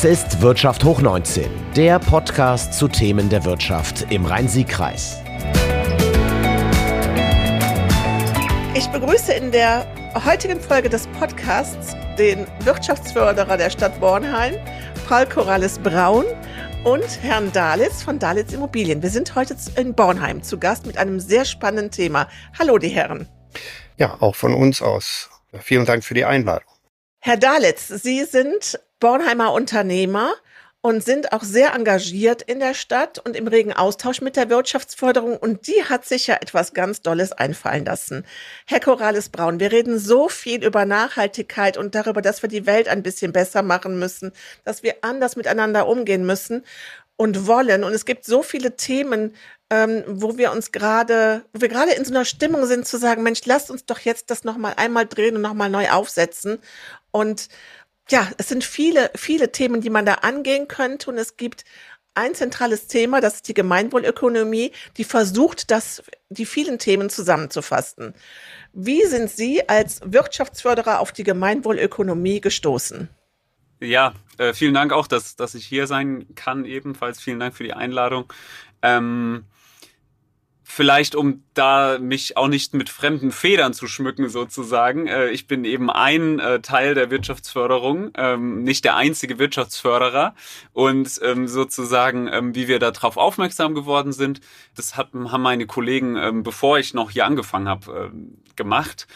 Das ist Wirtschaft hoch 19, der Podcast zu Themen der Wirtschaft im Rhein-Sieg-Kreis. Ich begrüße in der heutigen Folge des Podcasts den Wirtschaftsförderer der Stadt Bornheim, Paul Corrales Braun und Herrn Dalitz von Dalitz Immobilien. Wir sind heute in Bornheim zu Gast mit einem sehr spannenden Thema. Hallo, die Herren. Ja, auch von uns aus. Vielen Dank für die Einladung. Herr Dalitz, Sie sind Bornheimer Unternehmer und sind auch sehr engagiert in der Stadt und im regen Austausch mit der Wirtschaftsförderung. Und die hat sich ja etwas ganz Dolles einfallen lassen. Herr Corrales Braun, wir reden so viel über Nachhaltigkeit und darüber, dass wir die Welt ein bisschen besser machen müssen, dass wir anders miteinander umgehen müssen und wollen. Und es gibt so viele Themen, ähm, wo wir uns gerade, wo wir gerade in so einer Stimmung sind zu sagen, Mensch, lasst uns doch jetzt das nochmal einmal drehen und nochmal neu aufsetzen. Und ja, es sind viele, viele Themen, die man da angehen könnte. Und es gibt ein zentrales Thema, das ist die Gemeinwohlökonomie, die versucht, das, die vielen Themen zusammenzufassen. Wie sind Sie als Wirtschaftsförderer auf die Gemeinwohlökonomie gestoßen? Ja, äh, vielen Dank auch, dass, dass ich hier sein kann ebenfalls. Vielen Dank für die Einladung. Ähm, vielleicht um da mich auch nicht mit fremden Federn zu schmücken sozusagen. Äh, ich bin eben ein äh, Teil der Wirtschaftsförderung, ähm, nicht der einzige Wirtschaftsförderer und ähm, sozusagen, ähm, wie wir darauf aufmerksam geworden sind, das haben meine Kollegen, bevor ich noch hier angefangen habe, gemacht.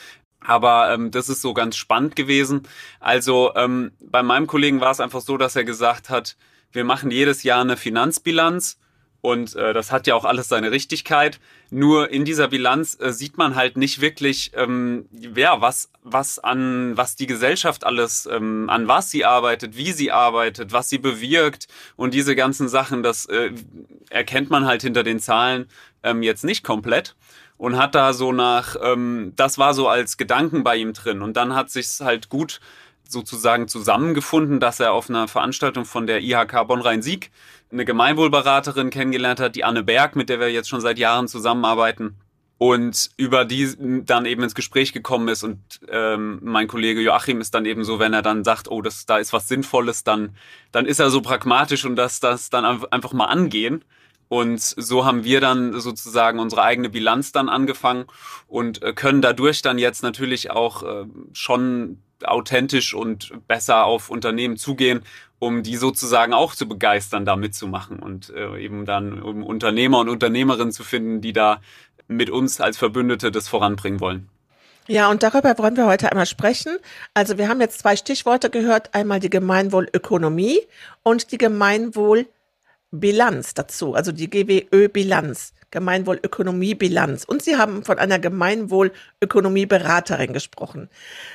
Aber ähm, das ist so ganz spannend gewesen. Also ähm, bei meinem Kollegen war es einfach so, dass er gesagt hat, wir machen jedes Jahr eine Finanzbilanz und äh, das hat ja auch alles seine Richtigkeit. Nur in dieser Bilanz äh, sieht man halt nicht wirklich, ähm, ja, was, was an, was die Gesellschaft alles, ähm, an was sie arbeitet, wie sie arbeitet, was sie bewirkt. Und diese ganzen Sachen, das äh, erkennt man halt hinter den Zahlen ähm, jetzt nicht komplett. Und hat da so nach, ähm, das war so als Gedanken bei ihm drin. Und dann hat sich's halt gut sozusagen zusammengefunden, dass er auf einer Veranstaltung von der IHK Bonn-Rhein-Sieg eine Gemeinwohlberaterin kennengelernt hat, die Anne Berg, mit der wir jetzt schon seit Jahren zusammenarbeiten und über die dann eben ins Gespräch gekommen ist und ähm, mein Kollege Joachim ist dann eben so, wenn er dann sagt, oh, das da ist was Sinnvolles, dann dann ist er so pragmatisch und das das dann einfach mal angehen. Und so haben wir dann sozusagen unsere eigene Bilanz dann angefangen und äh, können dadurch dann jetzt natürlich auch äh, schon authentisch und besser auf Unternehmen zugehen, um die sozusagen auch zu begeistern, da mitzumachen und äh, eben dann um Unternehmer und Unternehmerinnen zu finden, die da mit uns als Verbündete das voranbringen wollen. Ja, und darüber wollen wir heute einmal sprechen. Also wir haben jetzt zwei Stichworte gehört, einmal die Gemeinwohlökonomie und die Gemeinwohlbilanz dazu, also die GWÖ-Bilanz. Gemeinwohlökonomiebilanz. Und Sie haben von einer Gemeinwohlökonomieberaterin gesprochen.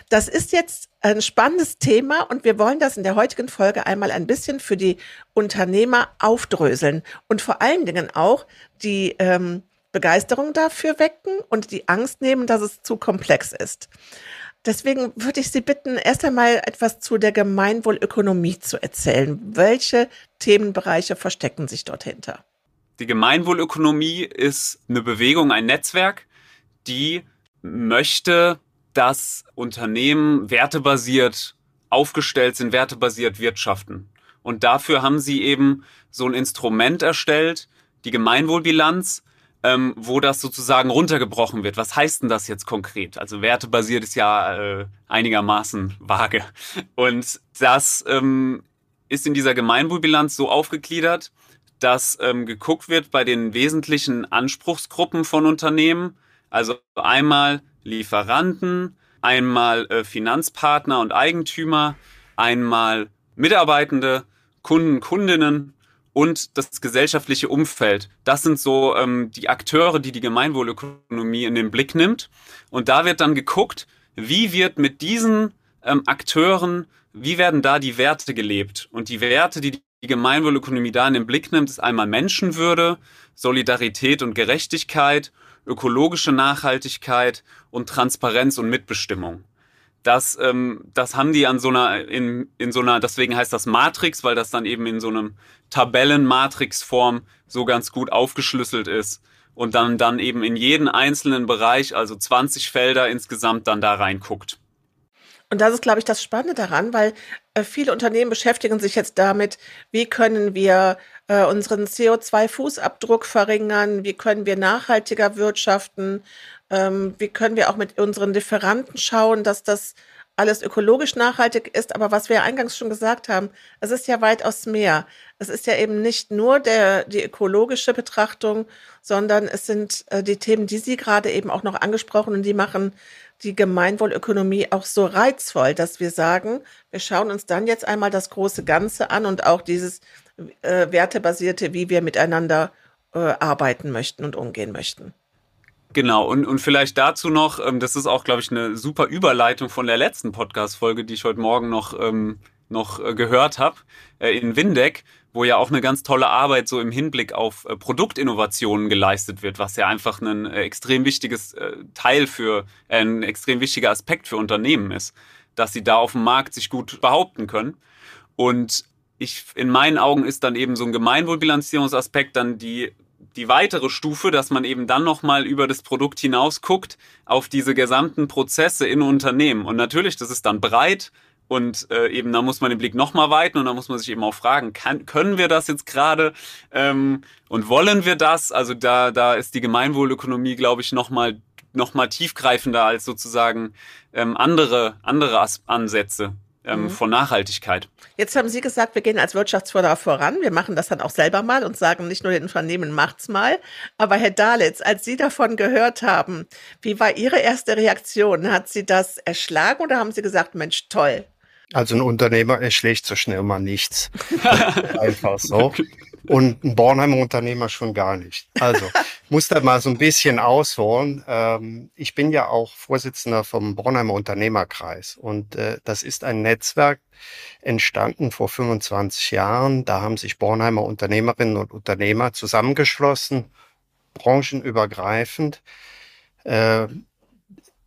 Das ist jetzt ein spannendes Thema und wir wollen das in der heutigen Folge einmal ein bisschen für die Unternehmer aufdröseln und vor allen Dingen auch die ähm, Begeisterung dafür wecken und die Angst nehmen, dass es zu komplex ist. Deswegen würde ich Sie bitten, erst einmal etwas zu der Gemeinwohlökonomie zu erzählen. Welche Themenbereiche verstecken sich dort hinter? Die Gemeinwohlökonomie ist eine Bewegung, ein Netzwerk, die möchte, dass Unternehmen wertebasiert aufgestellt sind, wertebasiert wirtschaften. Und dafür haben sie eben so ein Instrument erstellt, die Gemeinwohlbilanz, ähm, wo das sozusagen runtergebrochen wird. Was heißt denn das jetzt konkret? Also wertebasiert ist ja äh, einigermaßen vage. Und das ähm, ist in dieser Gemeinwohlbilanz so aufgegliedert, dass ähm, geguckt wird bei den wesentlichen Anspruchsgruppen von Unternehmen. Also einmal Lieferanten, einmal äh, Finanzpartner und Eigentümer, einmal Mitarbeitende, Kunden, Kundinnen und das gesellschaftliche Umfeld. Das sind so ähm, die Akteure, die die Gemeinwohlökonomie in den Blick nimmt. Und da wird dann geguckt, wie wird mit diesen ähm, Akteuren, wie werden da die Werte gelebt? Und die Werte, die die Gemeinwohlökonomie da in den Blick nimmt, ist einmal Menschenwürde, Solidarität und Gerechtigkeit, ökologische Nachhaltigkeit und Transparenz und Mitbestimmung. Das, ähm, das haben die an so einer, in, in so einer, deswegen heißt das Matrix, weil das dann eben in so einem Tabellenmatrix-Form so ganz gut aufgeschlüsselt ist und dann, dann eben in jeden einzelnen Bereich, also 20 Felder insgesamt dann da reinguckt. Und das ist, glaube ich, das Spannende daran, weil äh, viele Unternehmen beschäftigen sich jetzt damit, wie können wir äh, unseren CO2-Fußabdruck verringern, wie können wir nachhaltiger wirtschaften, ähm, wie können wir auch mit unseren Lieferanten schauen, dass das alles ökologisch nachhaltig ist. Aber was wir eingangs schon gesagt haben, es ist ja weitaus mehr. Es ist ja eben nicht nur der, die ökologische Betrachtung, sondern es sind äh, die Themen, die Sie gerade eben auch noch angesprochen und die machen die Gemeinwohlökonomie auch so reizvoll, dass wir sagen, wir schauen uns dann jetzt einmal das große Ganze an und auch dieses äh, wertebasierte, wie wir miteinander äh, arbeiten möchten und umgehen möchten. Genau, und, und vielleicht dazu noch, ähm, das ist auch, glaube ich, eine super Überleitung von der letzten Podcast-Folge, die ich heute Morgen noch, ähm, noch äh, gehört habe, äh, in Windeck, wo ja auch eine ganz tolle Arbeit so im Hinblick auf äh, Produktinnovationen geleistet wird, was ja einfach ein äh, extrem wichtiges äh, Teil für, äh, ein extrem wichtiger Aspekt für Unternehmen ist, dass sie da auf dem Markt sich gut behaupten können. Und ich, in meinen Augen ist dann eben so ein Gemeinwohlbilanzierungsaspekt dann die die weitere Stufe, dass man eben dann nochmal über das Produkt hinaus guckt auf diese gesamten Prozesse in Unternehmen. Und natürlich, das ist dann breit, und äh, eben da muss man den Blick nochmal weiten und da muss man sich eben auch fragen, kann, können wir das jetzt gerade ähm, und wollen wir das? Also da, da ist die Gemeinwohlökonomie, glaube ich, nochmal noch mal tiefgreifender als sozusagen ähm, andere, andere As Ansätze ähm, mhm. von Nachhaltigkeit. Jetzt haben Sie gesagt, wir gehen als Wirtschaftsförderer voran. Wir machen das dann auch selber mal und sagen nicht nur den Unternehmen, macht's mal. Aber Herr Dalitz, als Sie davon gehört haben, wie war Ihre erste Reaktion? Hat Sie das erschlagen oder haben Sie gesagt, Mensch, toll? Also ein Unternehmer erschlägt so schnell mal nichts. Einfach so. Und ein Bornheimer Unternehmer schon gar nicht. Also, ich muss da mal so ein bisschen ausholen. Ähm, ich bin ja auch Vorsitzender vom Bornheimer Unternehmerkreis. Und äh, das ist ein Netzwerk entstanden vor 25 Jahren. Da haben sich Bornheimer Unternehmerinnen und Unternehmer zusammengeschlossen, branchenübergreifend, äh,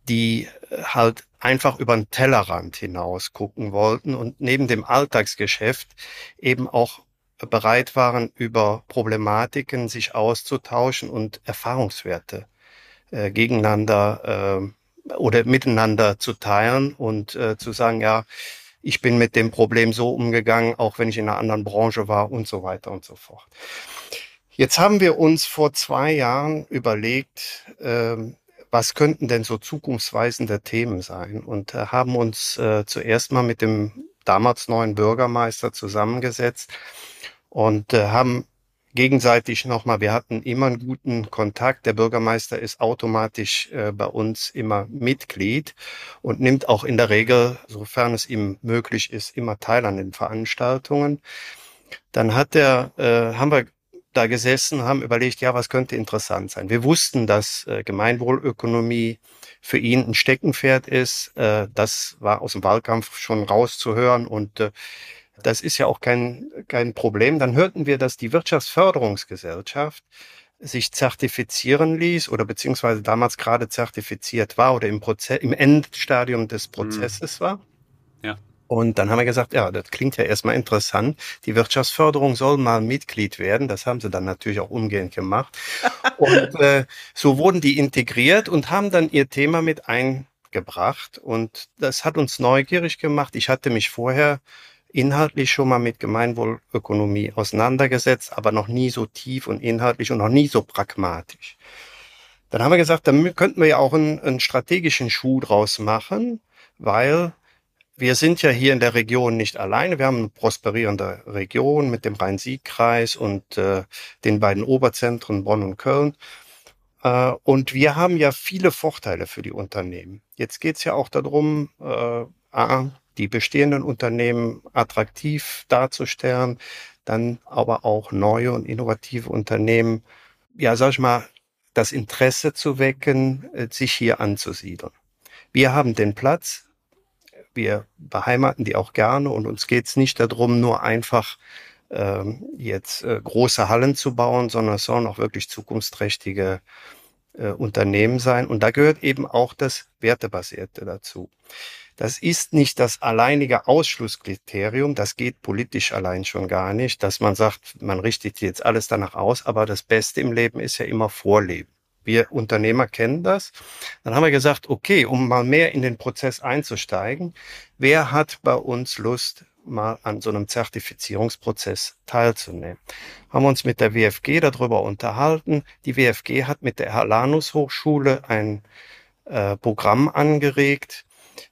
die halt einfach über den Tellerrand hinaus gucken wollten und neben dem Alltagsgeschäft eben auch bereit waren, über Problematiken sich auszutauschen und Erfahrungswerte äh, gegeneinander äh, oder miteinander zu teilen und äh, zu sagen, ja, ich bin mit dem Problem so umgegangen, auch wenn ich in einer anderen Branche war und so weiter und so fort. Jetzt haben wir uns vor zwei Jahren überlegt, ähm, was könnten denn so zukunftsweisende Themen sein? Und äh, haben uns äh, zuerst mal mit dem damals neuen Bürgermeister zusammengesetzt und äh, haben gegenseitig nochmal, wir hatten immer einen guten Kontakt. Der Bürgermeister ist automatisch äh, bei uns immer Mitglied und nimmt auch in der Regel, sofern es ihm möglich ist, immer teil an den Veranstaltungen. Dann hat er, äh, haben wir da gesessen, haben überlegt, ja, was könnte interessant sein. Wir wussten, dass äh, Gemeinwohlökonomie für ihn ein Steckenpferd ist. Äh, das war aus dem Wahlkampf schon rauszuhören und äh, das ist ja auch kein, kein Problem. Dann hörten wir, dass die Wirtschaftsförderungsgesellschaft sich zertifizieren ließ oder beziehungsweise damals gerade zertifiziert war oder im Prozess, im Endstadium des mhm. Prozesses mhm. war. Und dann haben wir gesagt, ja, das klingt ja erstmal interessant. Die Wirtschaftsförderung soll mal Mitglied werden. Das haben sie dann natürlich auch umgehend gemacht. und äh, so wurden die integriert und haben dann ihr Thema mit eingebracht. Und das hat uns neugierig gemacht. Ich hatte mich vorher inhaltlich schon mal mit Gemeinwohlökonomie auseinandergesetzt, aber noch nie so tief und inhaltlich und noch nie so pragmatisch. Dann haben wir gesagt, dann könnten wir ja auch einen, einen strategischen Schuh draus machen, weil wir sind ja hier in der Region nicht alleine. Wir haben eine prosperierende Region mit dem Rhein-Sieg-Kreis und äh, den beiden Oberzentren Bonn und Köln. Äh, und wir haben ja viele Vorteile für die Unternehmen. Jetzt geht es ja auch darum, äh, A, die bestehenden Unternehmen attraktiv darzustellen, dann aber auch neue und innovative Unternehmen, ja, sag ich mal, das Interesse zu wecken, äh, sich hier anzusiedeln. Wir haben den Platz, wir beheimaten die auch gerne und uns geht es nicht darum, nur einfach ähm, jetzt äh, große Hallen zu bauen, sondern es sollen auch wirklich zukunftsträchtige äh, Unternehmen sein. Und da gehört eben auch das Wertebasierte dazu. Das ist nicht das alleinige Ausschlusskriterium, das geht politisch allein schon gar nicht, dass man sagt, man richtet jetzt alles danach aus, aber das Beste im Leben ist ja immer Vorleben. Wir Unternehmer kennen das. Dann haben wir gesagt, okay, um mal mehr in den Prozess einzusteigen, wer hat bei uns Lust, mal an so einem Zertifizierungsprozess teilzunehmen. Haben uns mit der WFG darüber unterhalten. Die WFG hat mit der Alanus Hochschule ein äh, Programm angeregt,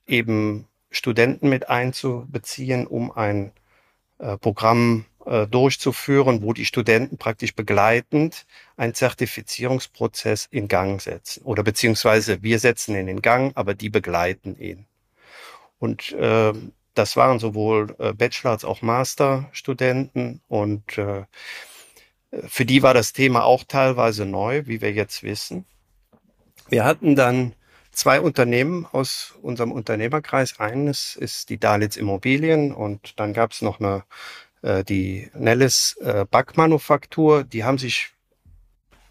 eben Studenten mit einzubeziehen, um ein äh, Programm durchzuführen, wo die Studenten praktisch begleitend einen Zertifizierungsprozess in Gang setzen. Oder beziehungsweise wir setzen ihn in Gang, aber die begleiten ihn. Und äh, das waren sowohl äh, Bachelor- als auch Masterstudenten und äh, für die war das Thema auch teilweise neu, wie wir jetzt wissen. Wir hatten dann zwei Unternehmen aus unserem Unternehmerkreis. Eines ist die Dalitz Immobilien und dann gab es noch eine äh, die Nellis äh, Backmanufaktur. Die haben sich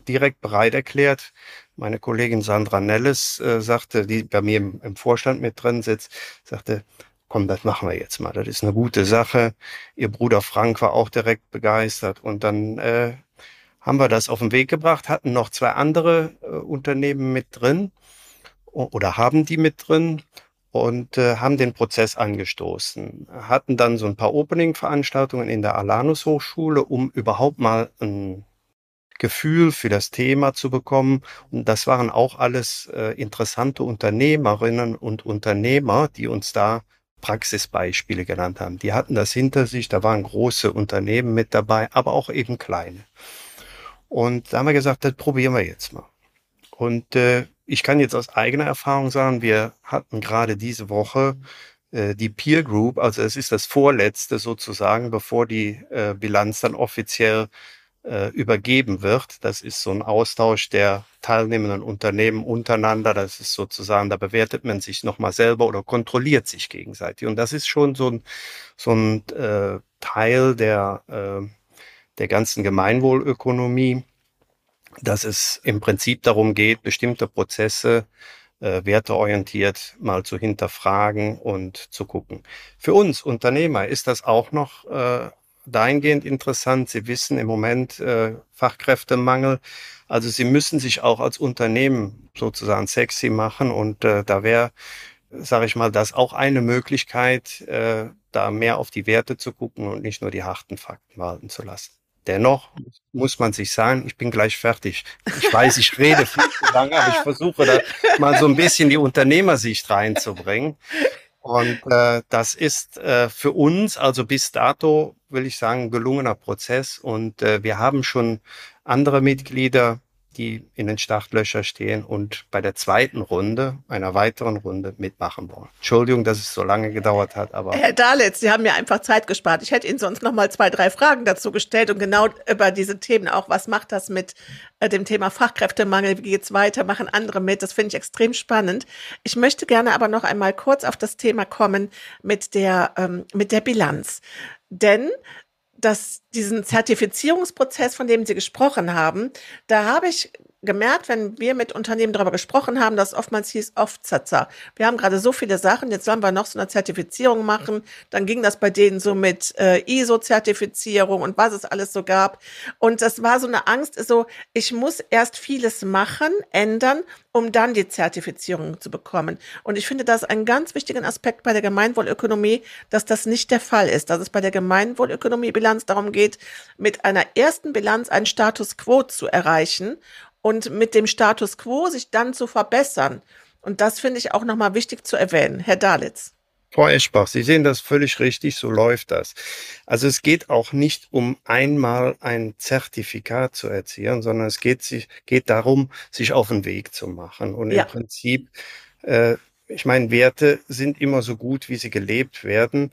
direkt bereit erklärt. Meine Kollegin Sandra Nellis äh, sagte, die bei mir im, im Vorstand mit drin sitzt, sagte, komm, das machen wir jetzt mal. Das ist eine gute Sache. Ihr Bruder Frank war auch direkt begeistert. Und dann äh, haben wir das auf den Weg gebracht, hatten noch zwei andere äh, Unternehmen mit drin oder haben die mit drin und äh, haben den Prozess angestoßen. Hatten dann so ein paar Opening-Veranstaltungen in der Alanus Hochschule, um überhaupt mal ein Gefühl für das Thema zu bekommen. Und das waren auch alles äh, interessante Unternehmerinnen und Unternehmer, die uns da Praxisbeispiele genannt haben. Die hatten das hinter sich, da waren große Unternehmen mit dabei, aber auch eben kleine. Und da haben wir gesagt, das probieren wir jetzt mal. Und äh, ich kann jetzt aus eigener Erfahrung sagen, wir hatten gerade diese Woche äh, die Peer Group, also es ist das vorletzte sozusagen, bevor die äh, Bilanz dann offiziell äh, übergeben wird. Das ist so ein Austausch der teilnehmenden Unternehmen untereinander. Das ist sozusagen, da bewertet man sich nochmal selber oder kontrolliert sich gegenseitig. Und das ist schon so ein, so ein äh, Teil der, äh, der ganzen Gemeinwohlökonomie, dass es im Prinzip darum geht, bestimmte Prozesse äh, werteorientiert mal zu hinterfragen und zu gucken. Für uns Unternehmer ist das auch noch äh, dahingehend interessant. Sie wissen im Moment äh, Fachkräftemangel. Also Sie müssen sich auch als Unternehmen sozusagen sexy machen und äh, da wäre, sage ich mal, das auch eine Möglichkeit, äh, da mehr auf die Werte zu gucken und nicht nur die harten Fakten walten zu lassen. Dennoch muss man sich sagen, ich bin gleich fertig. Ich weiß, ich rede viel zu lange, aber ich versuche da mal so ein bisschen die Unternehmersicht reinzubringen. Und äh, das ist äh, für uns, also bis dato, will ich sagen, gelungener Prozess. Und äh, wir haben schon andere Mitglieder die in den Startlöcher stehen und bei der zweiten Runde, einer weiteren Runde mitmachen wollen. Entschuldigung, dass es so lange gedauert hat, aber. Herr Dalitz, Sie haben mir einfach Zeit gespart. Ich hätte Ihnen sonst noch mal zwei, drei Fragen dazu gestellt und genau über diese Themen auch. Was macht das mit äh, dem Thema Fachkräftemangel? Wie geht's weiter? Machen andere mit? Das finde ich extrem spannend. Ich möchte gerne aber noch einmal kurz auf das Thema kommen mit der, ähm, mit der Bilanz. Denn dass diesen Zertifizierungsprozess, von dem Sie gesprochen haben, da habe ich gemerkt, wenn wir mit Unternehmen darüber gesprochen haben, dass oftmals hieß Aufsetzer. Wir haben gerade so viele Sachen, jetzt sollen wir noch so eine Zertifizierung machen. Dann ging das bei denen so mit äh, ISO-Zertifizierung und was es alles so gab. Und das war so eine Angst, so ich muss erst vieles machen, ändern, um dann die Zertifizierung zu bekommen. Und ich finde das einen ganz wichtigen Aspekt bei der Gemeinwohlökonomie, dass das nicht der Fall ist, dass es bei der Gemeinwohlökonomie-Bilanz darum geht, mit einer ersten Bilanz einen Status quo zu erreichen und mit dem Status quo sich dann zu verbessern. Und das finde ich auch nochmal wichtig zu erwähnen. Herr Dalitz. Frau Eschbach, Sie sehen das völlig richtig, so läuft das. Also es geht auch nicht um einmal ein Zertifikat zu erzielen, sondern es geht, sich, geht darum, sich auf den Weg zu machen. Und ja. im Prinzip, äh, ich meine, Werte sind immer so gut, wie sie gelebt werden,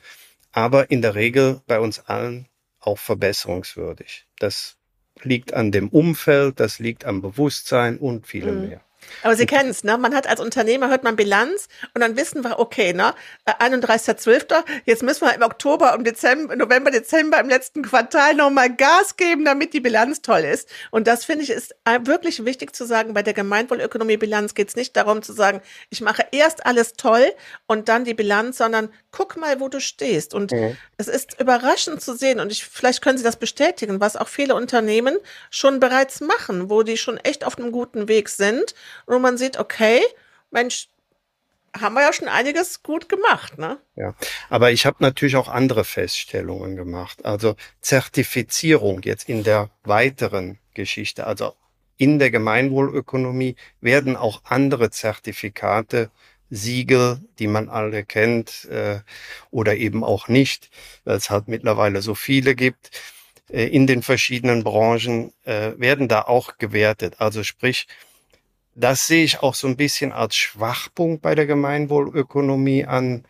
aber in der Regel bei uns allen auch verbesserungswürdig. Das liegt an dem Umfeld, das liegt am Bewusstsein und vielem mhm. mehr. Aber Sie kennen es, ne? Man hat als Unternehmer, hört man Bilanz und dann wissen wir, okay, ne? 31.12., jetzt müssen wir im Oktober, im Dezember, November, Dezember im letzten Quartal nochmal Gas geben, damit die Bilanz toll ist. Und das finde ich ist wirklich wichtig zu sagen, bei der Gemeinwohlökonomie-Bilanz geht es nicht darum zu sagen, ich mache erst alles toll und dann die Bilanz, sondern guck mal, wo du stehst. Und mhm. es ist überraschend zu sehen und ich, vielleicht können Sie das bestätigen, was auch viele Unternehmen schon bereits machen, wo die schon echt auf einem guten Weg sind wo man sieht, okay, Mensch, haben wir ja schon einiges gut gemacht, ne? Ja, aber ich habe natürlich auch andere Feststellungen gemacht. Also Zertifizierung jetzt in der weiteren Geschichte, also in der Gemeinwohlökonomie werden auch andere Zertifikate, Siegel, die man alle kennt äh, oder eben auch nicht, weil es halt mittlerweile so viele gibt äh, in den verschiedenen Branchen, äh, werden da auch gewertet. Also sprich, das sehe ich auch so ein bisschen als Schwachpunkt bei der Gemeinwohlökonomie an,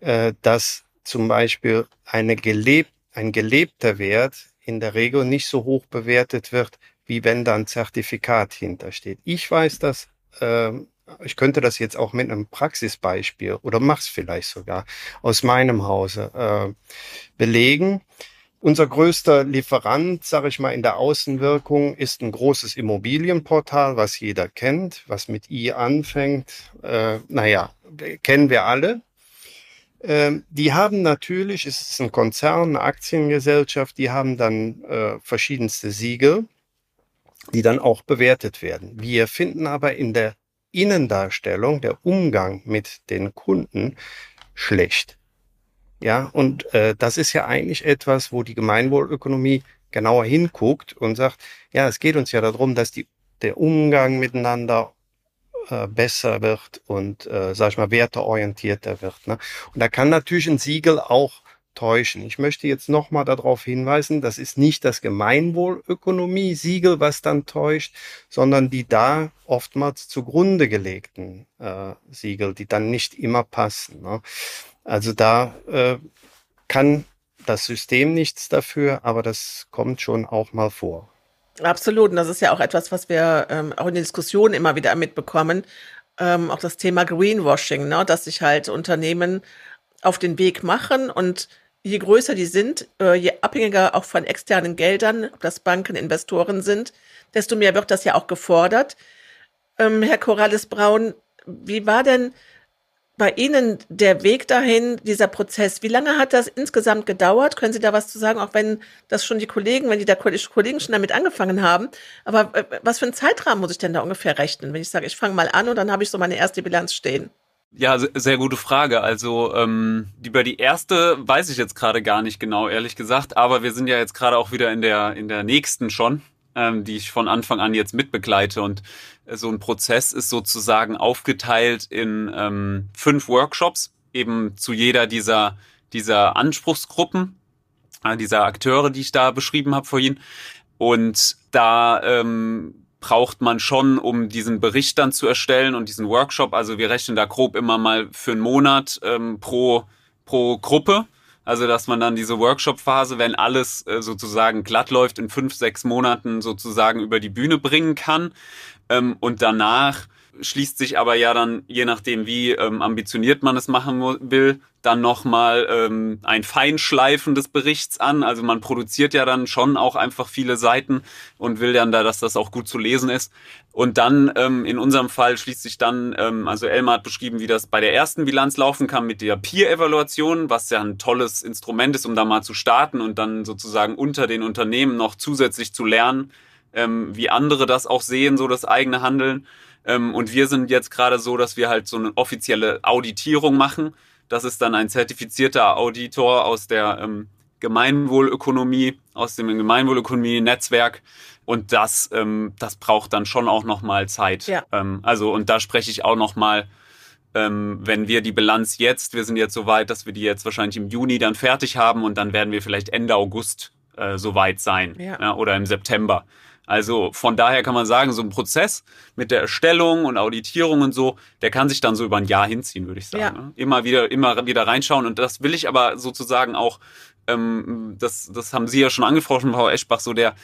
äh, dass zum Beispiel eine gelebt, ein gelebter Wert in der Regel nicht so hoch bewertet wird, wie wenn da ein Zertifikat hintersteht. Ich weiß das, äh, ich könnte das jetzt auch mit einem Praxisbeispiel oder mach's vielleicht sogar aus meinem Hause äh, belegen. Unser größter Lieferant, sage ich mal, in der Außenwirkung ist ein großes Immobilienportal, was jeder kennt, was mit I anfängt. Äh, naja, kennen wir alle. Ähm, die haben natürlich, es ist ein Konzern, eine Aktiengesellschaft, die haben dann äh, verschiedenste Siegel, die dann auch bewertet werden. Wir finden aber in der Innendarstellung, der Umgang mit den Kunden schlecht. Ja, und äh, das ist ja eigentlich etwas, wo die Gemeinwohlökonomie genauer hinguckt und sagt, ja, es geht uns ja darum, dass die, der Umgang miteinander äh, besser wird und, äh, sag ich mal, werteorientierter wird. Ne? Und da kann natürlich ein Siegel auch täuschen. Ich möchte jetzt nochmal darauf hinweisen, das ist nicht das Gemeinwohlökonomie-Siegel, was dann täuscht, sondern die da oftmals zugrunde gelegten äh, Siegel, die dann nicht immer passen. Ne? Also da äh, kann das System nichts dafür, aber das kommt schon auch mal vor. Absolut. Und das ist ja auch etwas, was wir ähm, auch in den Diskussionen immer wieder mitbekommen. Ähm, auch das Thema Greenwashing, ne? dass sich halt Unternehmen auf den Weg machen und je größer die sind, äh, je abhängiger auch von externen Geldern, ob das Banken, Investoren sind, desto mehr wird das ja auch gefordert. Ähm, Herr Corrales Braun, wie war denn bei Ihnen der Weg dahin, dieser Prozess? Wie lange hat das insgesamt gedauert? Können Sie da was zu sagen, auch wenn das schon die Kollegen, wenn die da Kollegen schon damit angefangen haben? Aber äh, was für einen Zeitrahmen muss ich denn da ungefähr rechnen, wenn ich sage, ich fange mal an und dann habe ich so meine erste Bilanz stehen? Ja, sehr gute Frage. Also ähm, über die erste weiß ich jetzt gerade gar nicht genau, ehrlich gesagt. Aber wir sind ja jetzt gerade auch wieder in der in der nächsten schon ähm, die ich von Anfang an jetzt mitbegleite. Und äh, so ein Prozess ist sozusagen aufgeteilt in ähm, fünf Workshops, eben zu jeder dieser, dieser Anspruchsgruppen, äh, dieser Akteure, die ich da beschrieben habe vorhin. Und da ähm, braucht man schon, um diesen Bericht dann zu erstellen und diesen Workshop. Also wir rechnen da grob immer mal für einen Monat ähm, pro, pro Gruppe. Also, dass man dann diese Workshop-Phase, wenn alles äh, sozusagen glatt läuft, in fünf, sechs Monaten sozusagen über die Bühne bringen kann. Ähm, und danach schließt sich aber ja dann, je nachdem wie ähm, ambitioniert man es machen will, dann nochmal ähm, ein Feinschleifen des Berichts an. Also man produziert ja dann schon auch einfach viele Seiten und will dann da, dass das auch gut zu lesen ist. Und dann ähm, in unserem Fall schließt sich dann, ähm, also Elmar hat beschrieben, wie das bei der ersten Bilanz laufen kann mit der Peer-Evaluation, was ja ein tolles Instrument ist, um da mal zu starten und dann sozusagen unter den Unternehmen noch zusätzlich zu lernen, ähm, wie andere das auch sehen, so das eigene Handeln. Ähm, und wir sind jetzt gerade so, dass wir halt so eine offizielle Auditierung machen. Das ist dann ein zertifizierter Auditor aus der ähm, Gemeinwohlökonomie, aus dem Gemeinwohlökonomie-Netzwerk. Und das, ähm, das braucht dann schon auch nochmal Zeit. Ja. Ähm, also, und da spreche ich auch nochmal, ähm, wenn wir die Bilanz jetzt, wir sind jetzt so weit, dass wir die jetzt wahrscheinlich im Juni dann fertig haben und dann werden wir vielleicht Ende August äh, so weit sein ja. Ja, oder im September. Also von daher kann man sagen, so ein Prozess mit der Erstellung und Auditierung und so, der kann sich dann so über ein Jahr hinziehen, würde ich sagen. Ja. Ne? Immer wieder, immer wieder reinschauen. Und das will ich aber sozusagen auch, ähm, das, das haben Sie ja schon angesprochen, Frau Eschbach, so der,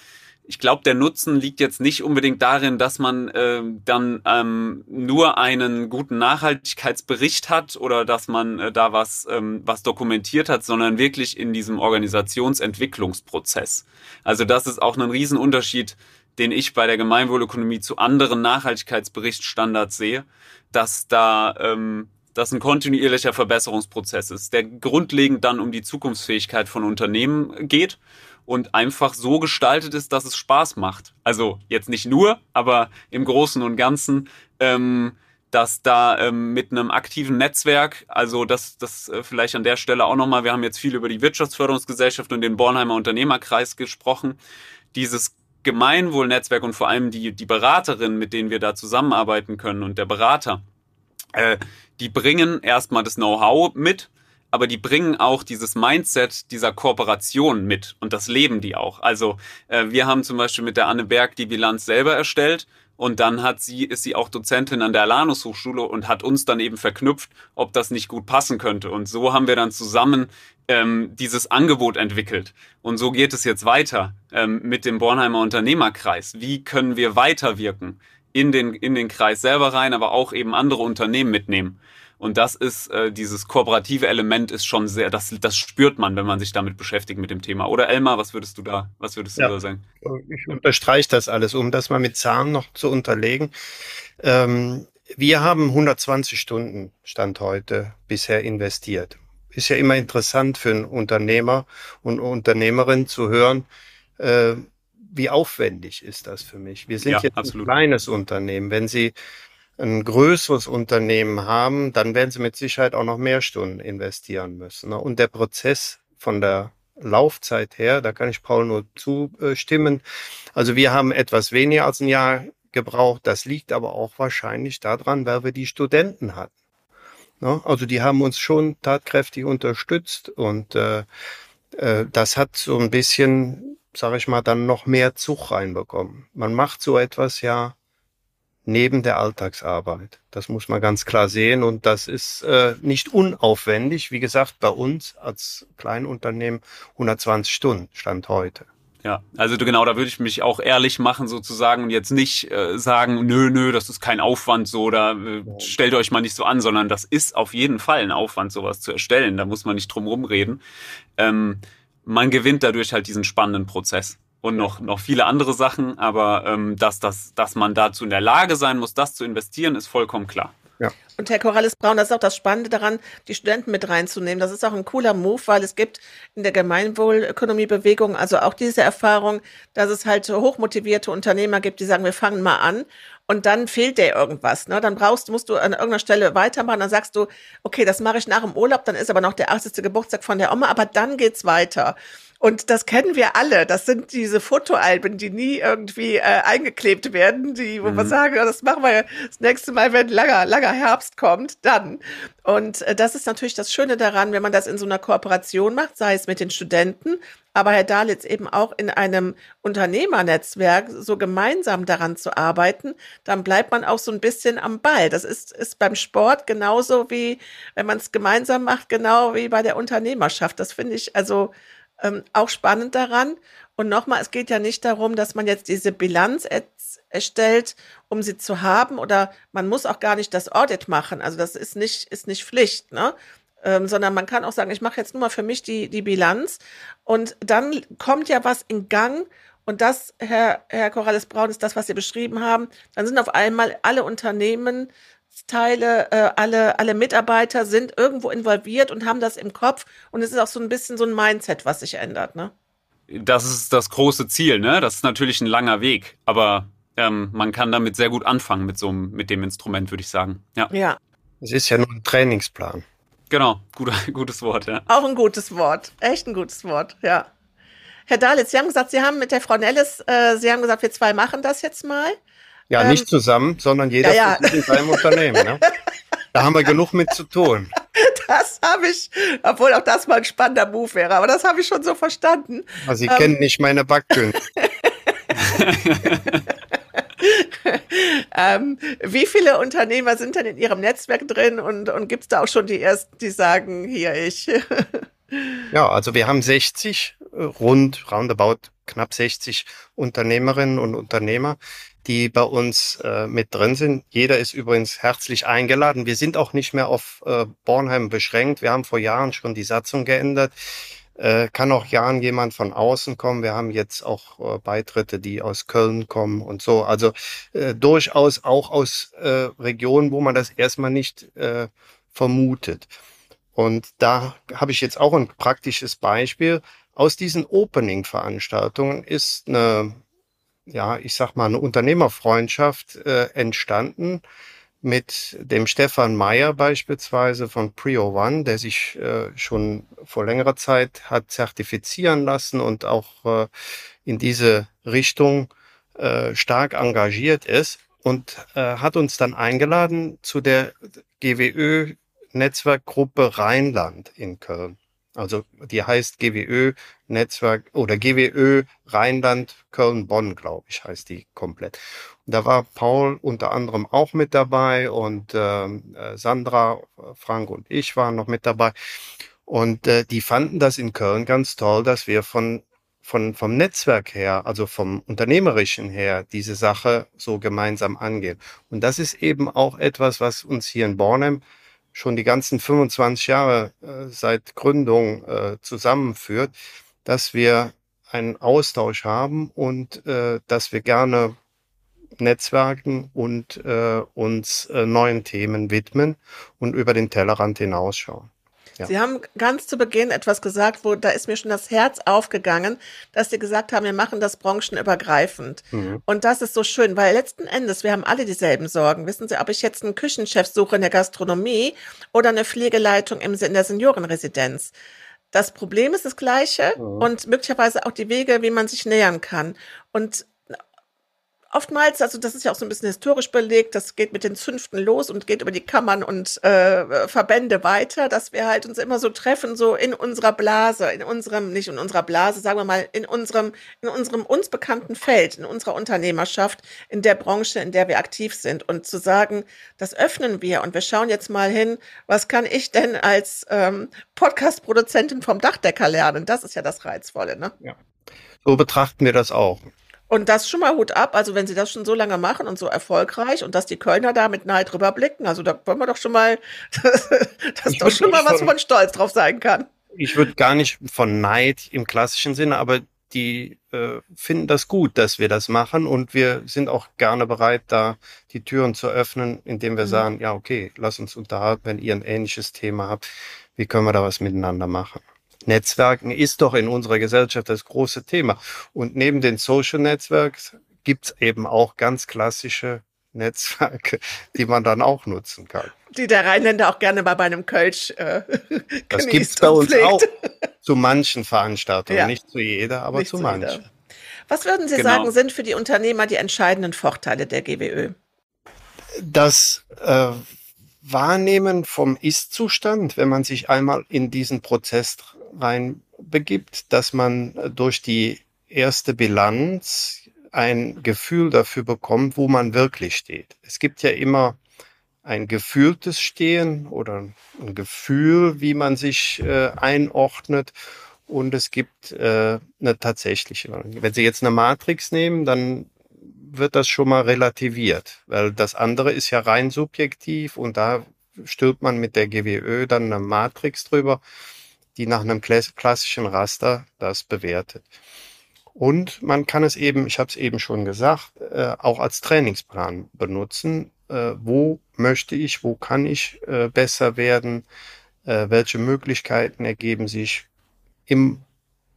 ich glaube, der Nutzen liegt jetzt nicht unbedingt darin, dass man äh, dann ähm, nur einen guten Nachhaltigkeitsbericht hat oder dass man äh, da was, ähm, was dokumentiert hat, sondern wirklich in diesem Organisationsentwicklungsprozess. Also das ist auch ein Riesenunterschied, den ich bei der Gemeinwohlökonomie zu anderen Nachhaltigkeitsberichtsstandards sehe, dass da ähm, das ein kontinuierlicher Verbesserungsprozess ist, der grundlegend dann um die Zukunftsfähigkeit von Unternehmen geht und einfach so gestaltet ist, dass es Spaß macht. Also jetzt nicht nur, aber im Großen und Ganzen, ähm, dass da ähm, mit einem aktiven Netzwerk, also das, das äh, vielleicht an der Stelle auch nochmal, wir haben jetzt viel über die Wirtschaftsförderungsgesellschaft und den Bornheimer Unternehmerkreis gesprochen, dieses Gemeinwohlnetzwerk und vor allem die, die Beraterinnen, mit denen wir da zusammenarbeiten können und der Berater, äh, die bringen erstmal das Know-how mit, aber die bringen auch dieses Mindset dieser Kooperation mit und das leben die auch. Also äh, wir haben zum Beispiel mit der Anne Berg die Bilanz selber erstellt und dann hat sie, ist sie auch Dozentin an der Alanus Hochschule und hat uns dann eben verknüpft, ob das nicht gut passen könnte. Und so haben wir dann zusammen ähm, dieses Angebot entwickelt. Und so geht es jetzt weiter ähm, mit dem Bornheimer Unternehmerkreis. Wie können wir weiterwirken in den, in den Kreis selber rein, aber auch eben andere Unternehmen mitnehmen? Und das ist, äh, dieses kooperative Element ist schon sehr, das, das spürt man, wenn man sich damit beschäftigt mit dem Thema. Oder Elmar, was würdest du da, was würdest du ja, da sagen? Ich unterstreiche das alles, um das mal mit Zahlen noch zu unterlegen. Ähm, wir haben 120 Stunden Stand heute bisher investiert. Ist ja immer interessant für einen Unternehmer und Unternehmerin zu hören, äh, wie aufwendig ist das für mich? Wir sind ja, jetzt absolut. ein kleines Unternehmen. Wenn Sie ein größeres Unternehmen haben, dann werden sie mit Sicherheit auch noch mehr Stunden investieren müssen. Ne? Und der Prozess von der Laufzeit her, da kann ich Paul nur zustimmen. Also wir haben etwas weniger als ein Jahr gebraucht. Das liegt aber auch wahrscheinlich daran, weil wir die Studenten hatten. Ne? Also die haben uns schon tatkräftig unterstützt und äh, äh, das hat so ein bisschen, sage ich mal, dann noch mehr Zug reinbekommen. Man macht so etwas ja neben der Alltagsarbeit. Das muss man ganz klar sehen und das ist äh, nicht unaufwendig. Wie gesagt, bei uns als Kleinunternehmen 120 Stunden stand heute. Ja, also genau, da würde ich mich auch ehrlich machen sozusagen und jetzt nicht äh, sagen, nö, nö, das ist kein Aufwand so oder äh, stellt euch mal nicht so an, sondern das ist auf jeden Fall ein Aufwand, sowas zu erstellen. Da muss man nicht drum rumreden. Ähm, man gewinnt dadurch halt diesen spannenden Prozess und noch, noch viele andere Sachen, aber ähm, dass, dass, dass man dazu in der Lage sein muss, das zu investieren, ist vollkommen klar. Ja. Und Herr Corrales Braun, das ist auch das Spannende daran, die Studenten mit reinzunehmen. Das ist auch ein cooler Move, weil es gibt in der Gemeinwohlökonomiebewegung also auch diese Erfahrung, dass es halt hochmotivierte Unternehmer gibt, die sagen, wir fangen mal an und dann fehlt dir irgendwas. Ne? Dann brauchst, musst du an irgendeiner Stelle weitermachen. Dann sagst du, okay, das mache ich nach dem Urlaub, dann ist aber noch der 80. Geburtstag von der Oma, aber dann geht's weiter. Und das kennen wir alle. Das sind diese Fotoalben, die nie irgendwie äh, eingeklebt werden, die, wo mhm. wir sagen, das machen wir das nächste Mal, wenn langer, langer Herbst kommt, dann. Und äh, das ist natürlich das Schöne daran, wenn man das in so einer Kooperation macht, sei es mit den Studenten, aber Herr Dalitz eben auch in einem Unternehmernetzwerk so gemeinsam daran zu arbeiten, dann bleibt man auch so ein bisschen am Ball. Das ist, ist beim Sport genauso wie, wenn man es gemeinsam macht, genau wie bei der Unternehmerschaft. Das finde ich also ähm, auch spannend daran. Und nochmal, es geht ja nicht darum, dass man jetzt diese Bilanz erstellt, um sie zu haben, oder man muss auch gar nicht das Audit machen. Also das ist nicht, ist nicht Pflicht, ne? Ähm, sondern man kann auch sagen, ich mache jetzt nur mal für mich die, die Bilanz. Und dann kommt ja was in Gang. Und das, Herr, Herr Corrales Braun, ist das, was Sie beschrieben haben. Dann sind auf einmal alle Unternehmen Teile, äh, alle, alle Mitarbeiter sind irgendwo involviert und haben das im Kopf. Und es ist auch so ein bisschen so ein Mindset, was sich ändert, ne? Das ist das große Ziel, ne? Das ist natürlich ein langer Weg, aber ähm, man kann damit sehr gut anfangen mit so mit dem Instrument, würde ich sagen. Ja. ja. Es ist ja nur ein Trainingsplan. Genau, gut, gutes Wort, ja. Auch ein gutes Wort, echt ein gutes Wort, ja. Herr Dalitz, Sie haben gesagt, Sie haben mit der Frau Nellis, äh, Sie haben gesagt, wir zwei machen das jetzt mal. Ja, ähm, nicht zusammen, sondern jeder ja, ja. in seinem Unternehmen. Ne? Da haben wir genug mit zu tun. Das habe ich, obwohl auch das mal ein spannender Move wäre, aber das habe ich schon so verstanden. Aber Sie ähm, kennen nicht meine Backkünste. ähm, wie viele Unternehmer sind denn in Ihrem Netzwerk drin und, und gibt es da auch schon die ersten, die sagen, hier ich? ja, also wir haben 60 rund, roundabout knapp 60 Unternehmerinnen und Unternehmer, die bei uns äh, mit drin sind. Jeder ist übrigens herzlich eingeladen. Wir sind auch nicht mehr auf äh, Bornheim beschränkt. Wir haben vor Jahren schon die Satzung geändert. Äh, kann auch Jahren jemand von außen kommen. Wir haben jetzt auch äh, Beitritte, die aus Köln kommen und so. Also äh, durchaus auch aus äh, Regionen, wo man das erstmal nicht äh, vermutet. Und da habe ich jetzt auch ein praktisches Beispiel. Aus diesen Opening-Veranstaltungen ist eine, ja, ich sag mal, eine Unternehmerfreundschaft äh, entstanden mit dem Stefan Meyer beispielsweise von Prio One, der sich äh, schon vor längerer Zeit hat zertifizieren lassen und auch äh, in diese Richtung äh, stark engagiert ist und äh, hat uns dann eingeladen zu der GWÖ Netzwerkgruppe Rheinland in Köln. Also die heißt GWÖ Netzwerk oder GWÖ Rheinland Köln Bonn, glaube ich, heißt die komplett. Und da war Paul unter anderem auch mit dabei und ähm, äh, Sandra, Frank und ich waren noch mit dabei. Und äh, die fanden das in Köln ganz toll, dass wir von von, vom Netzwerk her, also vom Unternehmerischen her, diese Sache so gemeinsam angehen. Und das ist eben auch etwas, was uns hier in Bornheim schon die ganzen 25 Jahre äh, seit Gründung äh, zusammenführt, dass wir einen Austausch haben und äh, dass wir gerne Netzwerken und äh, uns äh, neuen Themen widmen und über den Tellerrand hinausschauen. Ja. Sie haben ganz zu Beginn etwas gesagt, wo da ist mir schon das Herz aufgegangen, dass Sie gesagt haben, wir machen das branchenübergreifend. Mhm. Und das ist so schön, weil letzten Endes, wir haben alle dieselben Sorgen. Wissen Sie, ob ich jetzt einen Küchenchef suche in der Gastronomie oder eine Pflegeleitung im, in der Seniorenresidenz. Das Problem ist das gleiche mhm. und möglicherweise auch die Wege, wie man sich nähern kann. Und oftmals, also das ist ja auch so ein bisschen historisch belegt, das geht mit den Zünften los und geht über die Kammern und äh, Verbände weiter, dass wir halt uns immer so treffen, so in unserer Blase, in unserem, nicht in unserer Blase, sagen wir mal, in unserem, in unserem uns bekannten Feld, in unserer Unternehmerschaft, in der Branche, in der wir aktiv sind. Und zu sagen, das öffnen wir und wir schauen jetzt mal hin, was kann ich denn als ähm, Podcast-Produzentin vom Dachdecker lernen? Das ist ja das Reizvolle, ne? Ja. So betrachten wir das auch. Und das schon mal Hut ab, also wenn sie das schon so lange machen und so erfolgreich und dass die Kölner da mit Neid rüberblicken, also da wollen wir doch schon mal, das ist doch schon mal was, wo man stolz drauf sein kann. Ich würde gar nicht von Neid im klassischen Sinne, aber die äh, finden das gut, dass wir das machen und wir sind auch gerne bereit, da die Türen zu öffnen, indem wir mhm. sagen, ja, okay, lass uns unterhalten, wenn ihr ein ähnliches Thema habt, wie können wir da was miteinander machen? Netzwerken ist doch in unserer Gesellschaft das große Thema. Und neben den Social Networks gibt's eben auch ganz klassische Netzwerke, die man dann auch nutzen kann. Die der Rheinländer auch gerne bei einem Kölsch äh, Das gibt's bei uns pflegt. auch zu manchen Veranstaltungen, ja. nicht zu jeder, aber nicht zu, zu manchen. Jeder. Was würden Sie genau. sagen, sind für die Unternehmer die entscheidenden Vorteile der GWÖ? Das äh, Wahrnehmen vom Ist-Zustand, wenn man sich einmal in diesen Prozess rein begibt, dass man durch die erste Bilanz ein Gefühl dafür bekommt, wo man wirklich steht. Es gibt ja immer ein gefühltes Stehen oder ein Gefühl, wie man sich äh, einordnet. Und es gibt äh, eine tatsächliche. Wenn Sie jetzt eine Matrix nehmen, dann wird das schon mal relativiert, weil das andere ist ja rein subjektiv und da stülpt man mit der GWÖ dann eine Matrix drüber die nach einem klassischen Raster das bewertet. Und man kann es eben, ich habe es eben schon gesagt, äh, auch als Trainingsplan benutzen. Äh, wo möchte ich, wo kann ich äh, besser werden? Äh, welche Möglichkeiten ergeben sich? Im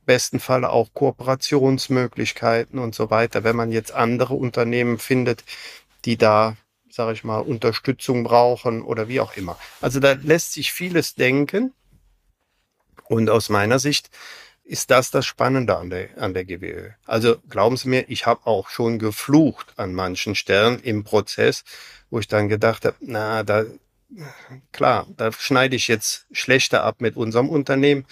besten Fall auch Kooperationsmöglichkeiten und so weiter. Wenn man jetzt andere Unternehmen findet, die da, sage ich mal, Unterstützung brauchen oder wie auch immer. Also da lässt sich vieles denken. Und aus meiner Sicht ist das das Spannende an der, an der GWÖ. Also glauben Sie mir, ich habe auch schon geflucht an manchen Stellen im Prozess, wo ich dann gedacht habe, na, da, klar, da schneide ich jetzt schlechter ab mit unserem Unternehmen,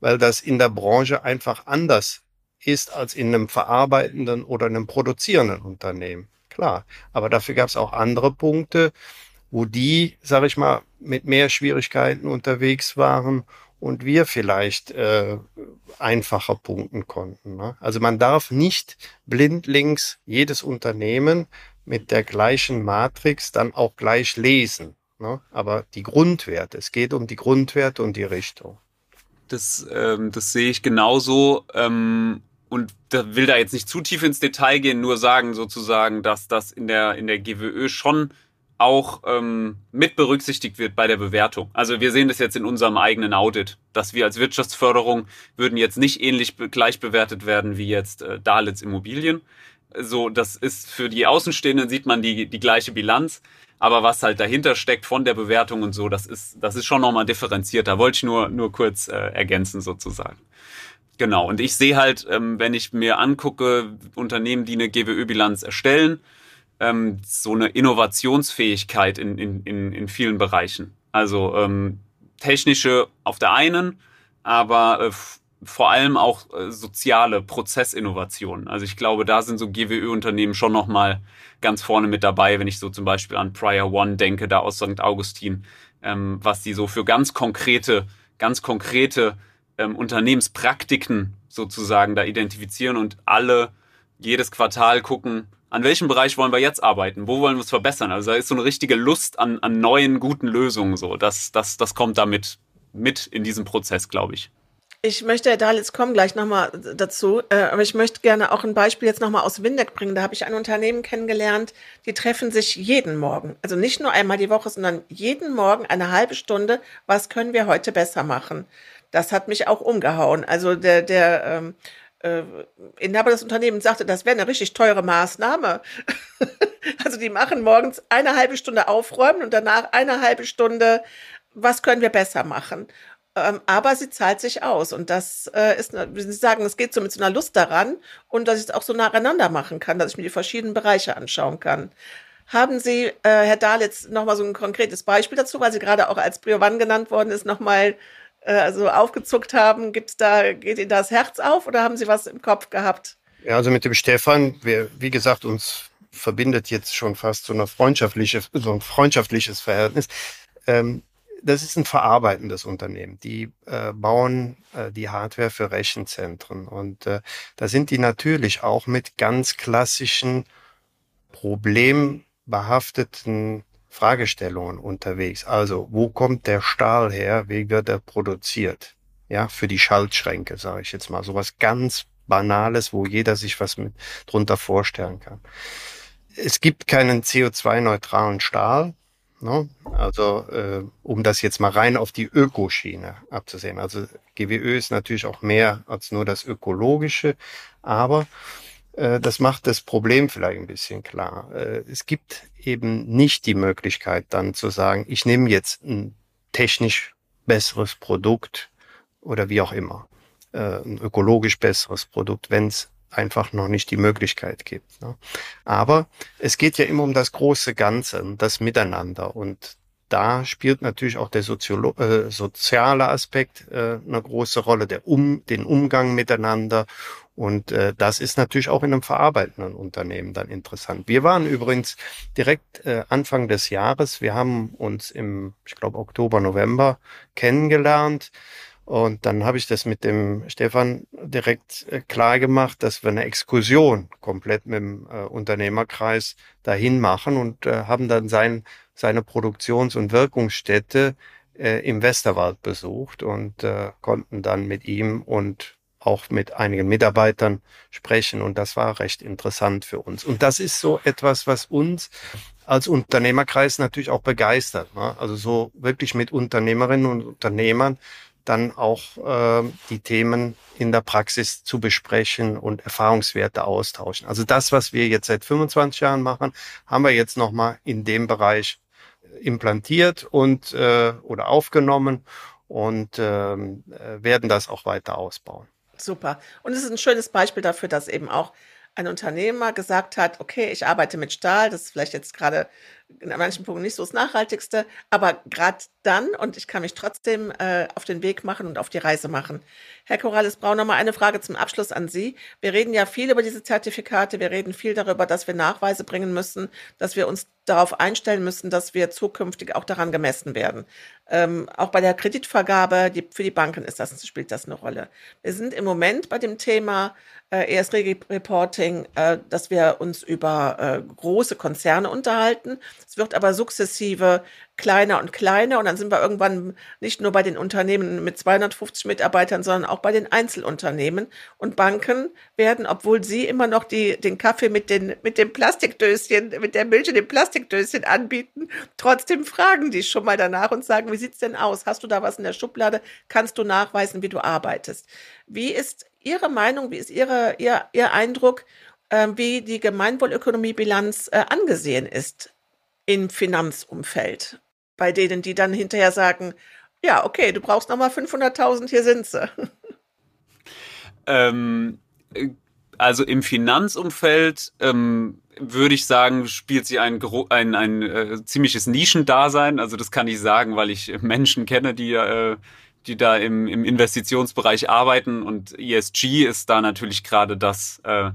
weil das in der Branche einfach anders ist als in einem verarbeitenden oder einem produzierenden Unternehmen. Klar, aber dafür gab es auch andere Punkte, wo die, sage ich mal, mit mehr Schwierigkeiten unterwegs waren und wir vielleicht äh, einfacher punkten konnten. Ne? Also man darf nicht blindlings jedes Unternehmen mit der gleichen Matrix dann auch gleich lesen. Ne? Aber die Grundwerte, es geht um die Grundwerte und die Richtung. Das, ähm, das sehe ich genauso. Ähm, und da will da jetzt nicht zu tief ins Detail gehen, nur sagen sozusagen, dass das in der, in der GWÖ schon auch ähm, mit berücksichtigt wird bei der Bewertung. Also wir sehen das jetzt in unserem eigenen Audit, dass wir als Wirtschaftsförderung würden jetzt nicht ähnlich gleich bewertet werden wie jetzt äh, Darlets Immobilien. So, das ist für die Außenstehenden sieht man die, die gleiche Bilanz, aber was halt dahinter steckt von der Bewertung und so, das ist, das ist schon nochmal differenziert. Da wollte ich nur, nur kurz äh, ergänzen sozusagen. Genau, und ich sehe halt, ähm, wenn ich mir angucke, Unternehmen, die eine GWÖ-Bilanz erstellen, ähm, so eine Innovationsfähigkeit in, in, in, in vielen Bereichen. Also ähm, technische auf der einen, aber äh, vor allem auch äh, soziale Prozessinnovationen. Also ich glaube, da sind so GWÖ-Unternehmen schon nochmal ganz vorne mit dabei, wenn ich so zum Beispiel an Prior One denke, da aus St. Augustin, ähm, was die so für ganz konkrete, ganz konkrete ähm, Unternehmenspraktiken sozusagen da identifizieren und alle jedes Quartal gucken, an welchem Bereich wollen wir jetzt arbeiten? Wo wollen wir es verbessern? Also da ist so eine richtige Lust an, an neuen, guten Lösungen so. Das, das, das kommt damit mit in diesem Prozess, glaube ich. Ich möchte, Herr Dahl, jetzt kommen gleich nochmal dazu, äh, aber ich möchte gerne auch ein Beispiel jetzt nochmal aus Windeck bringen. Da habe ich ein Unternehmen kennengelernt, die treffen sich jeden Morgen. Also nicht nur einmal die Woche, sondern jeden Morgen eine halbe Stunde. Was können wir heute besser machen? Das hat mich auch umgehauen. Also der, der ähm, äh, Inhaber des Unternehmens sagte, das wäre eine richtig teure Maßnahme. also die machen morgens eine halbe Stunde aufräumen und danach eine halbe Stunde, was können wir besser machen. Ähm, aber sie zahlt sich aus und das äh, ist, wie Sie sagen, es geht so mit so einer Lust daran und dass ich es auch so nacheinander machen kann, dass ich mir die verschiedenen Bereiche anschauen kann. Haben Sie, äh, Herr Dahl, jetzt nochmal so ein konkretes Beispiel dazu, weil Sie gerade auch als Priovan genannt worden ist, nochmal also aufgezuckt haben? Gibt's da, geht Ihnen das Herz auf oder haben Sie was im Kopf gehabt? Ja, also mit dem Stefan, wir, wie gesagt, uns verbindet jetzt schon fast so, eine freundschaftliche, so ein freundschaftliches Verhältnis. Ähm, das ist ein verarbeitendes Unternehmen. Die äh, bauen äh, die Hardware für Rechenzentren. Und äh, da sind die natürlich auch mit ganz klassischen problembehafteten Fragestellungen unterwegs. Also, wo kommt der Stahl her? Wie wird er produziert? Ja, für die Schaltschränke, sage ich jetzt mal. Sowas ganz Banales, wo jeder sich was mit drunter vorstellen kann. Es gibt keinen CO2-neutralen Stahl. Ne? Also, äh, um das jetzt mal rein auf die Ökoschiene abzusehen. Also, GWÖ ist natürlich auch mehr als nur das Ökologische, aber das macht das Problem vielleicht ein bisschen klar. Äh, es gibt eben nicht die Möglichkeit dann zu sagen, ich nehme jetzt ein technisch besseres Produkt oder wie auch immer, äh, ein ökologisch besseres Produkt, wenn es einfach noch nicht die Möglichkeit gibt. Ne? Aber es geht ja immer um das große Ganze, das Miteinander. Und da spielt natürlich auch der Soziolo äh, soziale Aspekt äh, eine große Rolle, der um, den Umgang miteinander und äh, das ist natürlich auch in einem verarbeitenden Unternehmen dann interessant. Wir waren übrigens direkt äh, Anfang des Jahres, wir haben uns im, ich glaube, Oktober, November kennengelernt. Und dann habe ich das mit dem Stefan direkt äh, klar gemacht, dass wir eine Exkursion komplett mit dem äh, Unternehmerkreis dahin machen und äh, haben dann sein, seine Produktions- und Wirkungsstätte äh, im Westerwald besucht und äh, konnten dann mit ihm und auch mit einigen Mitarbeitern sprechen und das war recht interessant für uns. Und das ist so etwas, was uns als Unternehmerkreis natürlich auch begeistert. Ne? Also so wirklich mit Unternehmerinnen und Unternehmern dann auch äh, die Themen in der Praxis zu besprechen und Erfahrungswerte austauschen. Also das, was wir jetzt seit 25 Jahren machen, haben wir jetzt nochmal in dem Bereich implantiert und äh, oder aufgenommen und ähm, äh, werden das auch weiter ausbauen. Super. Und es ist ein schönes Beispiel dafür, dass eben auch ein Unternehmer gesagt hat, okay, ich arbeite mit Stahl, das ist vielleicht jetzt gerade in manchen Punkten nicht so das Nachhaltigste, aber gerade dann und ich kann mich trotzdem äh, auf den Weg machen und auf die Reise machen. Herr Corrales-Braun, nochmal eine Frage zum Abschluss an Sie. Wir reden ja viel über diese Zertifikate, wir reden viel darüber, dass wir Nachweise bringen müssen, dass wir uns darauf einstellen müssen, dass wir zukünftig auch daran gemessen werden. Ähm, auch bei der Kreditvergabe, die, für die Banken ist das, spielt das eine Rolle. Wir sind im Moment bei dem Thema äh, ESG-Reporting, äh, dass wir uns über äh, große Konzerne unterhalten. Es wird aber sukzessive kleiner und kleiner und dann sind wir irgendwann nicht nur bei den Unternehmen mit 250 Mitarbeitern, sondern auch bei den Einzelunternehmen und Banken werden, obwohl sie immer noch die, den Kaffee mit den, mit dem Plastikdöschen, mit der Milch in dem Plastikdöschen anbieten, trotzdem fragen die schon mal danach und sagen, wie sieht's denn aus? Hast du da was in der Schublade? Kannst du nachweisen, wie du arbeitest? Wie ist Ihre Meinung, wie ist Ihre, Ihr, Ihr Eindruck, äh, wie die Gemeinwohlökonomiebilanz äh, angesehen ist im Finanzumfeld? bei denen, die dann hinterher sagen, ja, okay, du brauchst nochmal 500.000, hier sind sie. Ähm, also im Finanzumfeld ähm, würde ich sagen, spielt sie ein, ein, ein äh, ziemliches Nischendasein. Also das kann ich sagen, weil ich Menschen kenne, die, äh, die da im, im Investitionsbereich arbeiten und ESG ist da natürlich gerade das, äh,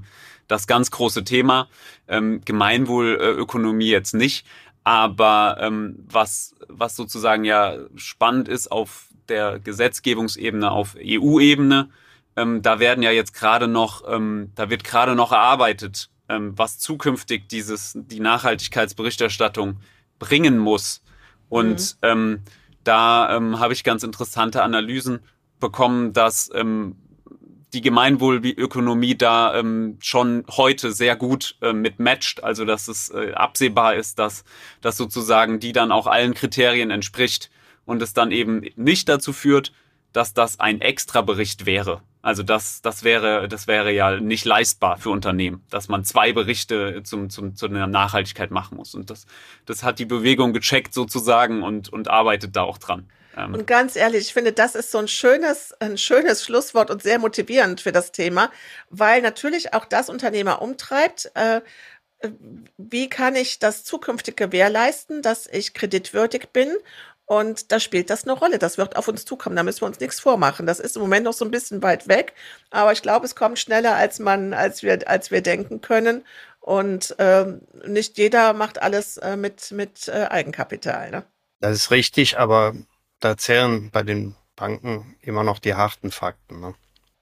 das ganz große Thema. Ähm, Gemeinwohlökonomie jetzt nicht. Aber ähm, was, was sozusagen ja spannend ist auf der Gesetzgebungsebene, auf EU-Ebene, ähm, da werden ja jetzt gerade noch, ähm, da wird gerade noch erarbeitet, ähm, was zukünftig dieses, die Nachhaltigkeitsberichterstattung bringen muss. Und mhm. ähm, da ähm, habe ich ganz interessante Analysen bekommen, dass ähm, die Gemeinwohlökonomie da ähm, schon heute sehr gut äh, mit matcht, also dass es äh, absehbar ist, dass, dass sozusagen die dann auch allen Kriterien entspricht und es dann eben nicht dazu führt, dass das ein Extra-Bericht wäre. Also das, das wäre, das wäre ja nicht leistbar für Unternehmen, dass man zwei Berichte zum, zum, zu einer Nachhaltigkeit machen muss. Und das, das hat die Bewegung gecheckt sozusagen und, und arbeitet da auch dran. Ähm. Und ganz ehrlich, ich finde, das ist so ein schönes, ein schönes Schlusswort und sehr motivierend für das Thema, weil natürlich auch das Unternehmer umtreibt. Äh, wie kann ich das zukünftig gewährleisten, dass ich kreditwürdig bin? Und da spielt das eine Rolle. Das wird auf uns zukommen. Da müssen wir uns nichts vormachen. Das ist im Moment noch so ein bisschen weit weg. Aber ich glaube, es kommt schneller, als man, als wir, als wir denken können. Und ähm, nicht jeder macht alles äh, mit, mit äh, Eigenkapital. Ne? Das ist richtig, aber da zählen bei den Banken immer noch die harten Fakten. Ne?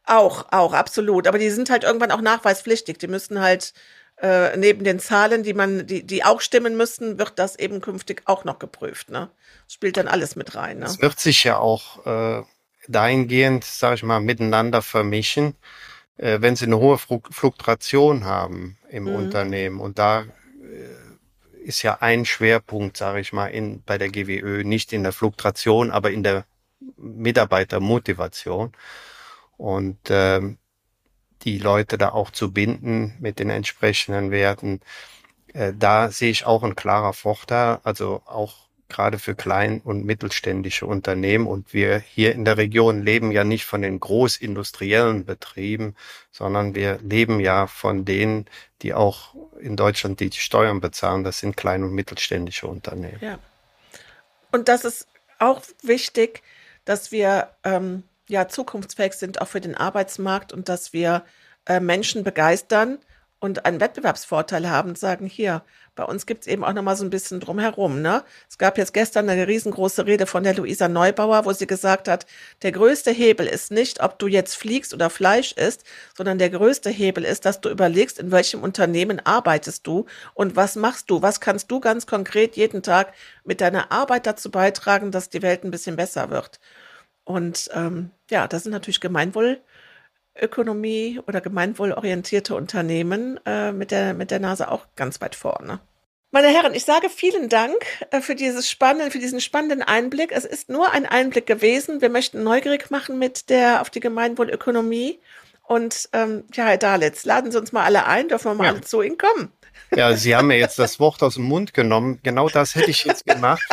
Auch, auch, absolut. Aber die sind halt irgendwann auch nachweispflichtig. Die müssen halt äh, neben den Zahlen, die man, die, die auch stimmen müssen, wird das eben künftig auch noch geprüft. Ne? Das spielt dann alles mit rein. Ne? Es wird sich ja auch äh, dahingehend, sage ich mal, miteinander vermischen, äh, wenn sie eine hohe Fluktuation haben im mhm. Unternehmen und da ist ja ein Schwerpunkt, sage ich mal, in, bei der GWÖ, nicht in der Fluktuation, aber in der Mitarbeitermotivation. Und ähm, die Leute da auch zu binden mit den entsprechenden Werten, äh, da sehe ich auch ein klarer Vorteil, also auch gerade für klein- und mittelständische Unternehmen. Und wir hier in der Region leben ja nicht von den großindustriellen Betrieben, sondern wir leben ja von denen, die auch in Deutschland die Steuern bezahlen. Das sind klein- und mittelständische Unternehmen. Ja. Und das ist auch wichtig, dass wir ähm, ja zukunftsfähig sind, auch für den Arbeitsmarkt und dass wir äh, Menschen begeistern und einen Wettbewerbsvorteil haben sagen, hier, bei uns gibt es eben auch nochmal so ein bisschen drumherum. Ne? Es gab jetzt gestern eine riesengroße Rede von der Luisa Neubauer, wo sie gesagt hat, der größte Hebel ist nicht, ob du jetzt fliegst oder Fleisch isst, sondern der größte Hebel ist, dass du überlegst, in welchem Unternehmen arbeitest du und was machst du, was kannst du ganz konkret jeden Tag mit deiner Arbeit dazu beitragen, dass die Welt ein bisschen besser wird. Und ähm, ja, das sind natürlich Gemeinwohl. Ökonomie oder gemeinwohlorientierte Unternehmen äh, mit, der, mit der Nase auch ganz weit vorne. Meine Herren, ich sage vielen Dank äh, für dieses spannende, für diesen spannenden Einblick. Es ist nur ein Einblick gewesen. Wir möchten neugierig machen mit der auf die Gemeinwohlökonomie. Und ähm, ja, Herr Dalitz, laden Sie uns mal alle ein, dürfen wir mal ja. alle zu Ihnen kommen. Ja, Sie haben mir jetzt das Wort aus dem Mund genommen. Genau das hätte ich jetzt gemacht.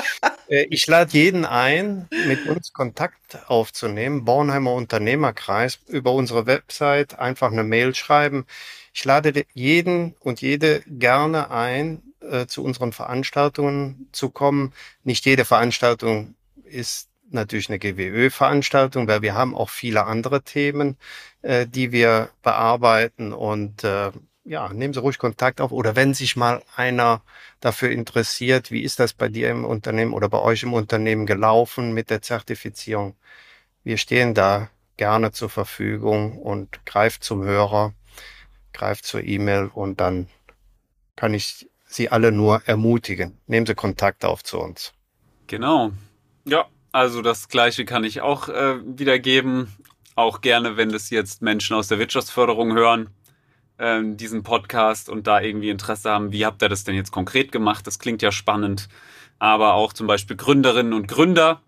Äh, ich lade jeden ein, mit uns Kontakt aufzunehmen. Bornheimer Unternehmerkreis über unsere Website einfach eine Mail schreiben. Ich lade jeden und jede gerne ein, äh, zu unseren Veranstaltungen zu kommen. Nicht jede Veranstaltung ist natürlich eine GWÖ-Veranstaltung, weil wir haben auch viele andere Themen, äh, die wir bearbeiten und äh, ja, nehmen Sie ruhig Kontakt auf. Oder wenn sich mal einer dafür interessiert, wie ist das bei dir im Unternehmen oder bei euch im Unternehmen gelaufen mit der Zertifizierung? Wir stehen da gerne zur Verfügung und greift zum Hörer, greift zur E-Mail und dann kann ich Sie alle nur ermutigen. Nehmen Sie Kontakt auf zu uns. Genau. Ja, also das Gleiche kann ich auch äh, wiedergeben. Auch gerne, wenn das jetzt Menschen aus der Wirtschaftsförderung hören, äh, diesen Podcast und da irgendwie Interesse haben, wie habt ihr das denn jetzt konkret gemacht? Das klingt ja spannend. Aber auch zum Beispiel Gründerinnen und Gründer,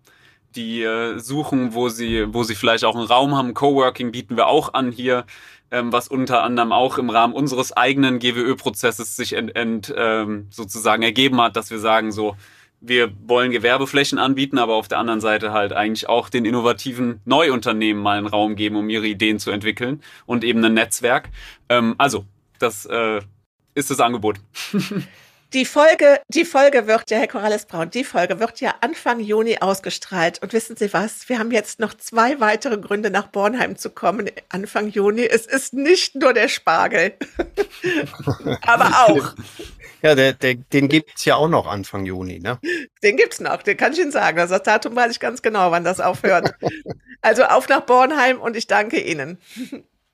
die äh, suchen, wo sie, wo sie vielleicht auch einen Raum haben. Coworking bieten wir auch an hier, ähm, was unter anderem auch im Rahmen unseres eigenen GWÖ-Prozesses sich ent, ent, ähm, sozusagen ergeben hat, dass wir sagen so, wir wollen Gewerbeflächen anbieten, aber auf der anderen Seite halt eigentlich auch den innovativen Neuunternehmen mal einen Raum geben, um ihre Ideen zu entwickeln und eben ein Netzwerk. Ähm, also, das äh, ist das Angebot. Die Folge, die Folge wird ja, Herr Corrales Braun, die Folge wird ja Anfang Juni ausgestrahlt. Und wissen Sie was? Wir haben jetzt noch zwei weitere Gründe, nach Bornheim zu kommen Anfang Juni. Es ist nicht nur der Spargel, aber auch. Ja, der, der, den gibt's ja auch noch Anfang Juni, ne? Den gibt's noch, den kann ich Ihnen sagen. Das Datum weiß ich ganz genau, wann das aufhört. also auf nach Bornheim und ich danke Ihnen.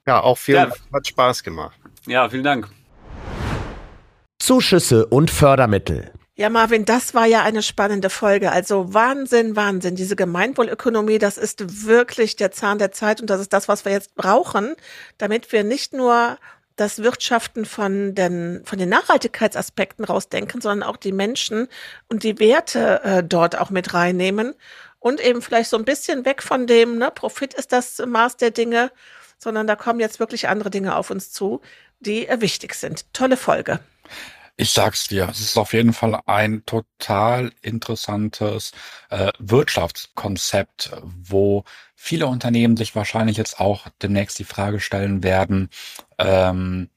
Ja, auch vielen ja. hat Spaß gemacht. Ja, vielen Dank. Zuschüsse und Fördermittel. Ja, Marvin, das war ja eine spannende Folge. Also Wahnsinn, Wahnsinn. Diese Gemeinwohlökonomie, das ist wirklich der Zahn der Zeit und das ist das, was wir jetzt brauchen, damit wir nicht nur das Wirtschaften von den, von den Nachhaltigkeitsaspekten rausdenken, sondern auch die Menschen und die Werte äh, dort auch mit reinnehmen und eben vielleicht so ein bisschen weg von dem, ne, Profit ist das Maß der Dinge, sondern da kommen jetzt wirklich andere Dinge auf uns zu, die äh, wichtig sind. Tolle Folge. Ich sag's dir, es ist auf jeden Fall ein total interessantes äh, Wirtschaftskonzept, wo viele Unternehmen sich wahrscheinlich jetzt auch demnächst die Frage stellen werden, ähm,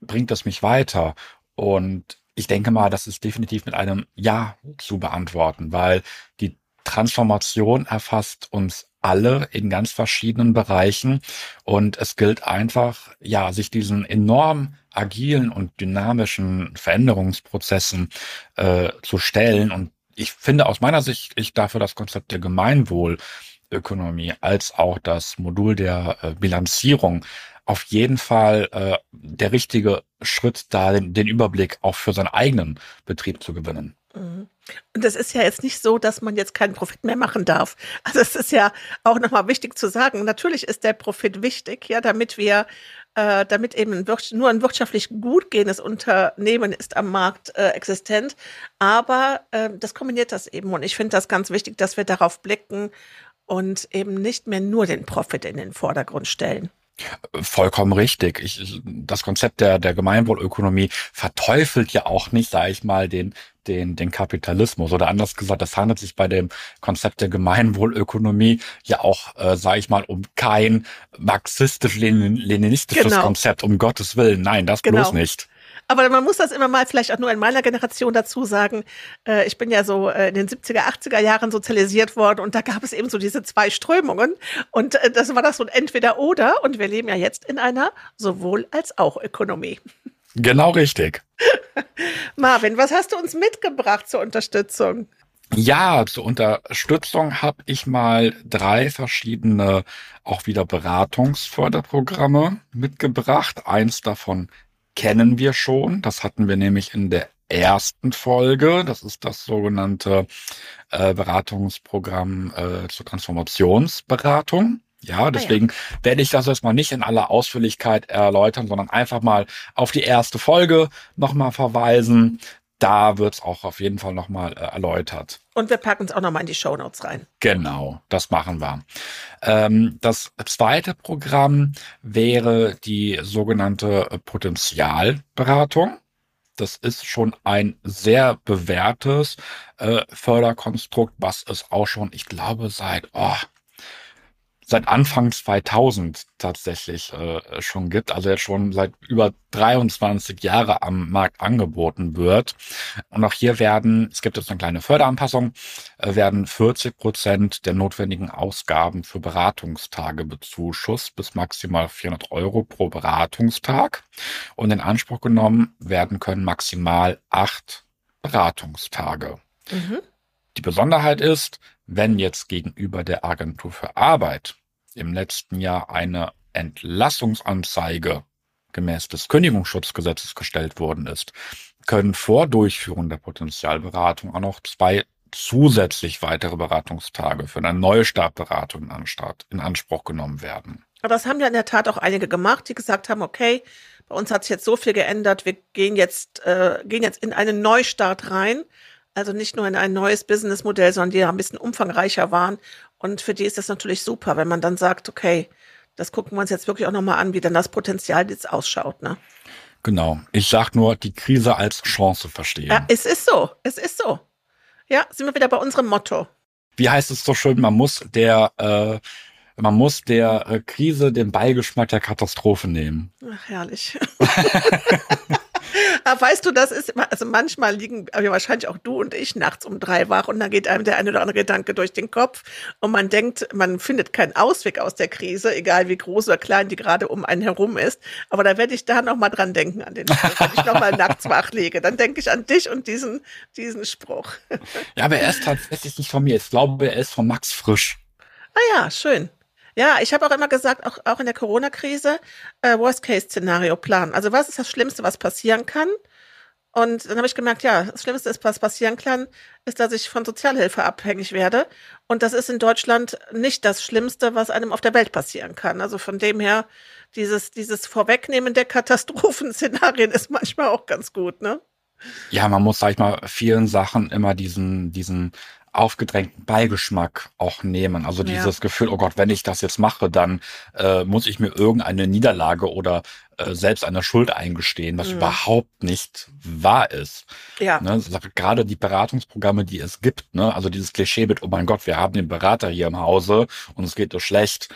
bringt es mich weiter? Und ich denke mal, das ist definitiv mit einem Ja zu beantworten, weil die Transformation erfasst uns alle in ganz verschiedenen Bereichen und es gilt einfach, ja, sich diesen enorm agilen und dynamischen Veränderungsprozessen äh, zu stellen. Und ich finde aus meiner Sicht, ich dafür das Konzept der Gemeinwohlökonomie als auch das Modul der äh, Bilanzierung auf jeden Fall äh, der richtige Schritt, da den, den Überblick auch für seinen eigenen Betrieb zu gewinnen. Und es ist ja jetzt nicht so, dass man jetzt keinen Profit mehr machen darf. Also es ist ja auch nochmal wichtig zu sagen, natürlich ist der Profit wichtig, ja, damit wir, äh, damit eben nur ein wirtschaftlich gut gehendes Unternehmen ist am Markt äh, existent. Aber äh, das kombiniert das eben. Und ich finde das ganz wichtig, dass wir darauf blicken und eben nicht mehr nur den Profit in den Vordergrund stellen. Vollkommen richtig. Ich, das Konzept der, der Gemeinwohlökonomie verteufelt ja auch nicht, sage ich mal, den, den, den Kapitalismus. Oder anders gesagt, es handelt sich bei dem Konzept der Gemeinwohlökonomie ja auch, äh, sage ich mal, um kein marxistisch-leninistisches genau. Konzept, um Gottes Willen. Nein, das genau. bloß nicht. Aber man muss das immer mal vielleicht auch nur in meiner Generation dazu sagen. Äh, ich bin ja so äh, in den 70er, 80er Jahren sozialisiert worden und da gab es eben so diese zwei Strömungen. Und äh, das war das so ein Entweder-Oder. Und wir leben ja jetzt in einer sowohl als auch Ökonomie. Genau richtig. Marvin, was hast du uns mitgebracht zur Unterstützung? Ja, zur Unterstützung habe ich mal drei verschiedene auch wieder Beratungsförderprogramme mitgebracht. Eins davon kennen wir schon. Das hatten wir nämlich in der ersten Folge. Das ist das sogenannte äh, Beratungsprogramm äh, zur Transformationsberatung. Ja, deswegen ah, ja. werde ich das erstmal nicht in aller Ausführlichkeit erläutern, sondern einfach mal auf die erste Folge nochmal verweisen da wird's auch auf jeden Fall nochmal äh, erläutert. Und wir packen es auch nochmal in die Show Notes rein. Genau, das machen wir. Ähm, das zweite Programm wäre die sogenannte Potenzialberatung. Das ist schon ein sehr bewährtes äh, Förderkonstrukt, was es auch schon, ich glaube, seit oh, seit Anfang 2000 tatsächlich äh, schon gibt, also jetzt schon seit über 23 Jahre am Markt angeboten wird. Und auch hier werden, es gibt jetzt eine kleine Förderanpassung, äh, werden 40 Prozent der notwendigen Ausgaben für Beratungstage bezuschusst bis maximal 400 Euro pro Beratungstag. Und in Anspruch genommen werden können maximal acht Beratungstage. Mhm. Die Besonderheit ist, wenn jetzt gegenüber der Agentur für Arbeit im letzten Jahr eine Entlassungsanzeige gemäß des Kündigungsschutzgesetzes gestellt worden ist, können vor Durchführung der Potenzialberatung auch noch zwei zusätzlich weitere Beratungstage für eine neue Startberatung in Anspruch genommen werden. Aber das haben ja in der Tat auch einige gemacht, die gesagt haben, okay, bei uns hat sich jetzt so viel geändert, wir gehen jetzt, äh, gehen jetzt in einen Neustart rein. Also nicht nur in ein neues Businessmodell, sondern die ein bisschen umfangreicher waren. Und für die ist das natürlich super, wenn man dann sagt, okay, das gucken wir uns jetzt wirklich auch nochmal an, wie dann das Potenzial jetzt ausschaut. Ne? Genau. Ich sag nur, die Krise als Chance verstehen. Ja, es ist so. Es ist so. Ja, sind wir wieder bei unserem Motto. Wie heißt es so schön, man muss der, äh, man muss der äh, Krise den Beigeschmack der Katastrophe nehmen. Ach, herrlich. Aber weißt du, das ist, also manchmal liegen ja, wahrscheinlich auch du und ich nachts um drei wach und dann geht einem der eine oder andere Gedanke durch den Kopf und man denkt, man findet keinen Ausweg aus der Krise, egal wie groß oder klein die gerade um einen herum ist. Aber da werde ich da nochmal dran denken, an den Spruch, wenn ich nochmal nachts wach lege. Dann denke ich an dich und diesen, diesen Spruch. Ja, aber er ist tatsächlich nicht von mir. Ich glaube, er ist von Max Frisch. Ah ja, schön. Ja, ich habe auch immer gesagt, auch, auch in der Corona-Krise, äh, Worst-Case-Szenario planen. Also was ist das Schlimmste, was passieren kann? Und dann habe ich gemerkt, ja, das Schlimmste was passieren kann, ist, dass ich von Sozialhilfe abhängig werde. Und das ist in Deutschland nicht das Schlimmste, was einem auf der Welt passieren kann. Also von dem her, dieses, dieses Vorwegnehmen der Katastrophenszenarien ist manchmal auch ganz gut, ne? Ja, man muss, sag ich mal, vielen Sachen immer diesen, diesen aufgedrängten Beigeschmack auch nehmen. Also ja. dieses Gefühl, oh Gott, wenn ich das jetzt mache, dann äh, muss ich mir irgendeine Niederlage oder äh, selbst eine Schuld eingestehen, was mhm. überhaupt nicht wahr ist. Ja. Ne? Gerade die Beratungsprogramme, die es gibt, ne? also dieses Klischee mit, oh mein Gott, wir haben den Berater hier im Hause und es geht so schlecht.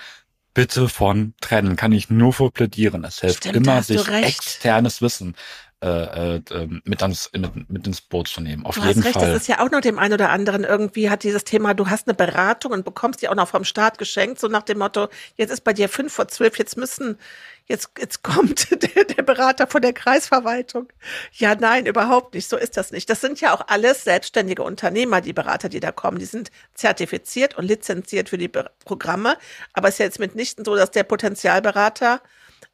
Bitte von trennen, kann ich nur für plädieren. Es hilft Stimmt, immer, sich externes Wissen äh, äh, mit, ans, mit, mit ins Boot zu nehmen. Auf du jeden hast recht, Fall. Das ist ja auch noch dem einen oder anderen irgendwie hat dieses Thema, du hast eine Beratung und bekommst die auch noch vom Staat geschenkt, so nach dem Motto, jetzt ist bei dir fünf vor zwölf, jetzt müssen, jetzt, jetzt kommt der, der Berater von der Kreisverwaltung. Ja, nein, überhaupt nicht. So ist das nicht. Das sind ja auch alles selbstständige Unternehmer, die Berater, die da kommen. Die sind zertifiziert und lizenziert für die Programme. Aber es ist ja jetzt mitnichten so, dass der Potenzialberater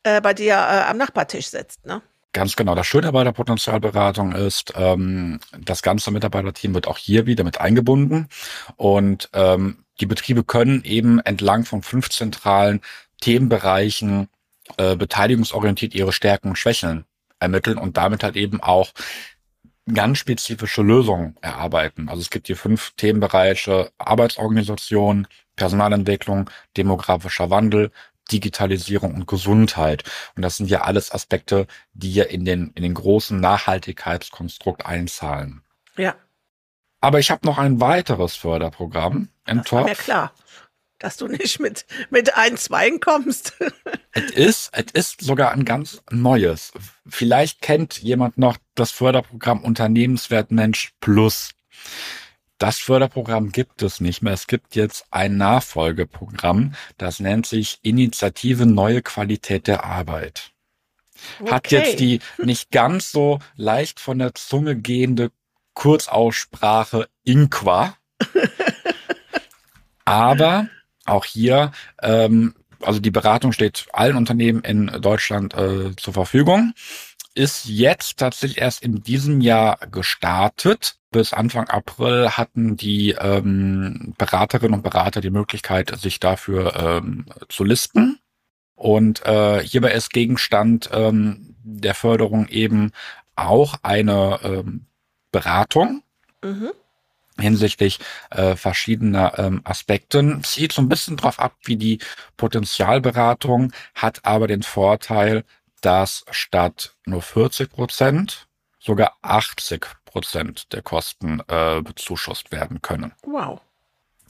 äh, bei dir äh, am Nachbartisch sitzt, ne? Ganz genau. Das Schöne bei der Potenzialberatung ist, ähm, das ganze Mitarbeiterteam wird auch hier wieder mit eingebunden und ähm, die Betriebe können eben entlang von fünf zentralen Themenbereichen äh, beteiligungsorientiert ihre Stärken und Schwächen ermitteln und damit halt eben auch ganz spezifische Lösungen erarbeiten. Also es gibt hier fünf Themenbereiche Arbeitsorganisation, Personalentwicklung, demografischer Wandel, Digitalisierung und Gesundheit. Und das sind ja alles Aspekte, die ja in den, in den großen Nachhaltigkeitskonstrukt einzahlen. Ja. Aber ich habe noch ein weiteres Förderprogramm im das Topf. War mir klar, dass du nicht mit, mit ein, zwei kommst. es ist, es ist sogar ein ganz neues. Vielleicht kennt jemand noch das Förderprogramm Unternehmenswert Mensch Plus. Das Förderprogramm gibt es nicht mehr. Es gibt jetzt ein Nachfolgeprogramm, das nennt sich Initiative Neue Qualität der Arbeit. Okay. Hat jetzt die nicht ganz so leicht von der Zunge gehende Kurzaussprache Inqua. Aber auch hier, ähm, also die Beratung steht allen Unternehmen in Deutschland äh, zur Verfügung ist jetzt tatsächlich erst in diesem Jahr gestartet. Bis Anfang April hatten die ähm, Beraterinnen und Berater die Möglichkeit, sich dafür ähm, zu listen. Und äh, hierbei ist Gegenstand ähm, der Förderung eben auch eine ähm, Beratung. Mhm hinsichtlich äh, verschiedener ähm, Aspekten. Zieht so ein bisschen drauf ab, wie die Potenzialberatung, hat aber den Vorteil, dass statt nur 40 Prozent sogar 80 Prozent der Kosten äh, bezuschusst werden können. Wow.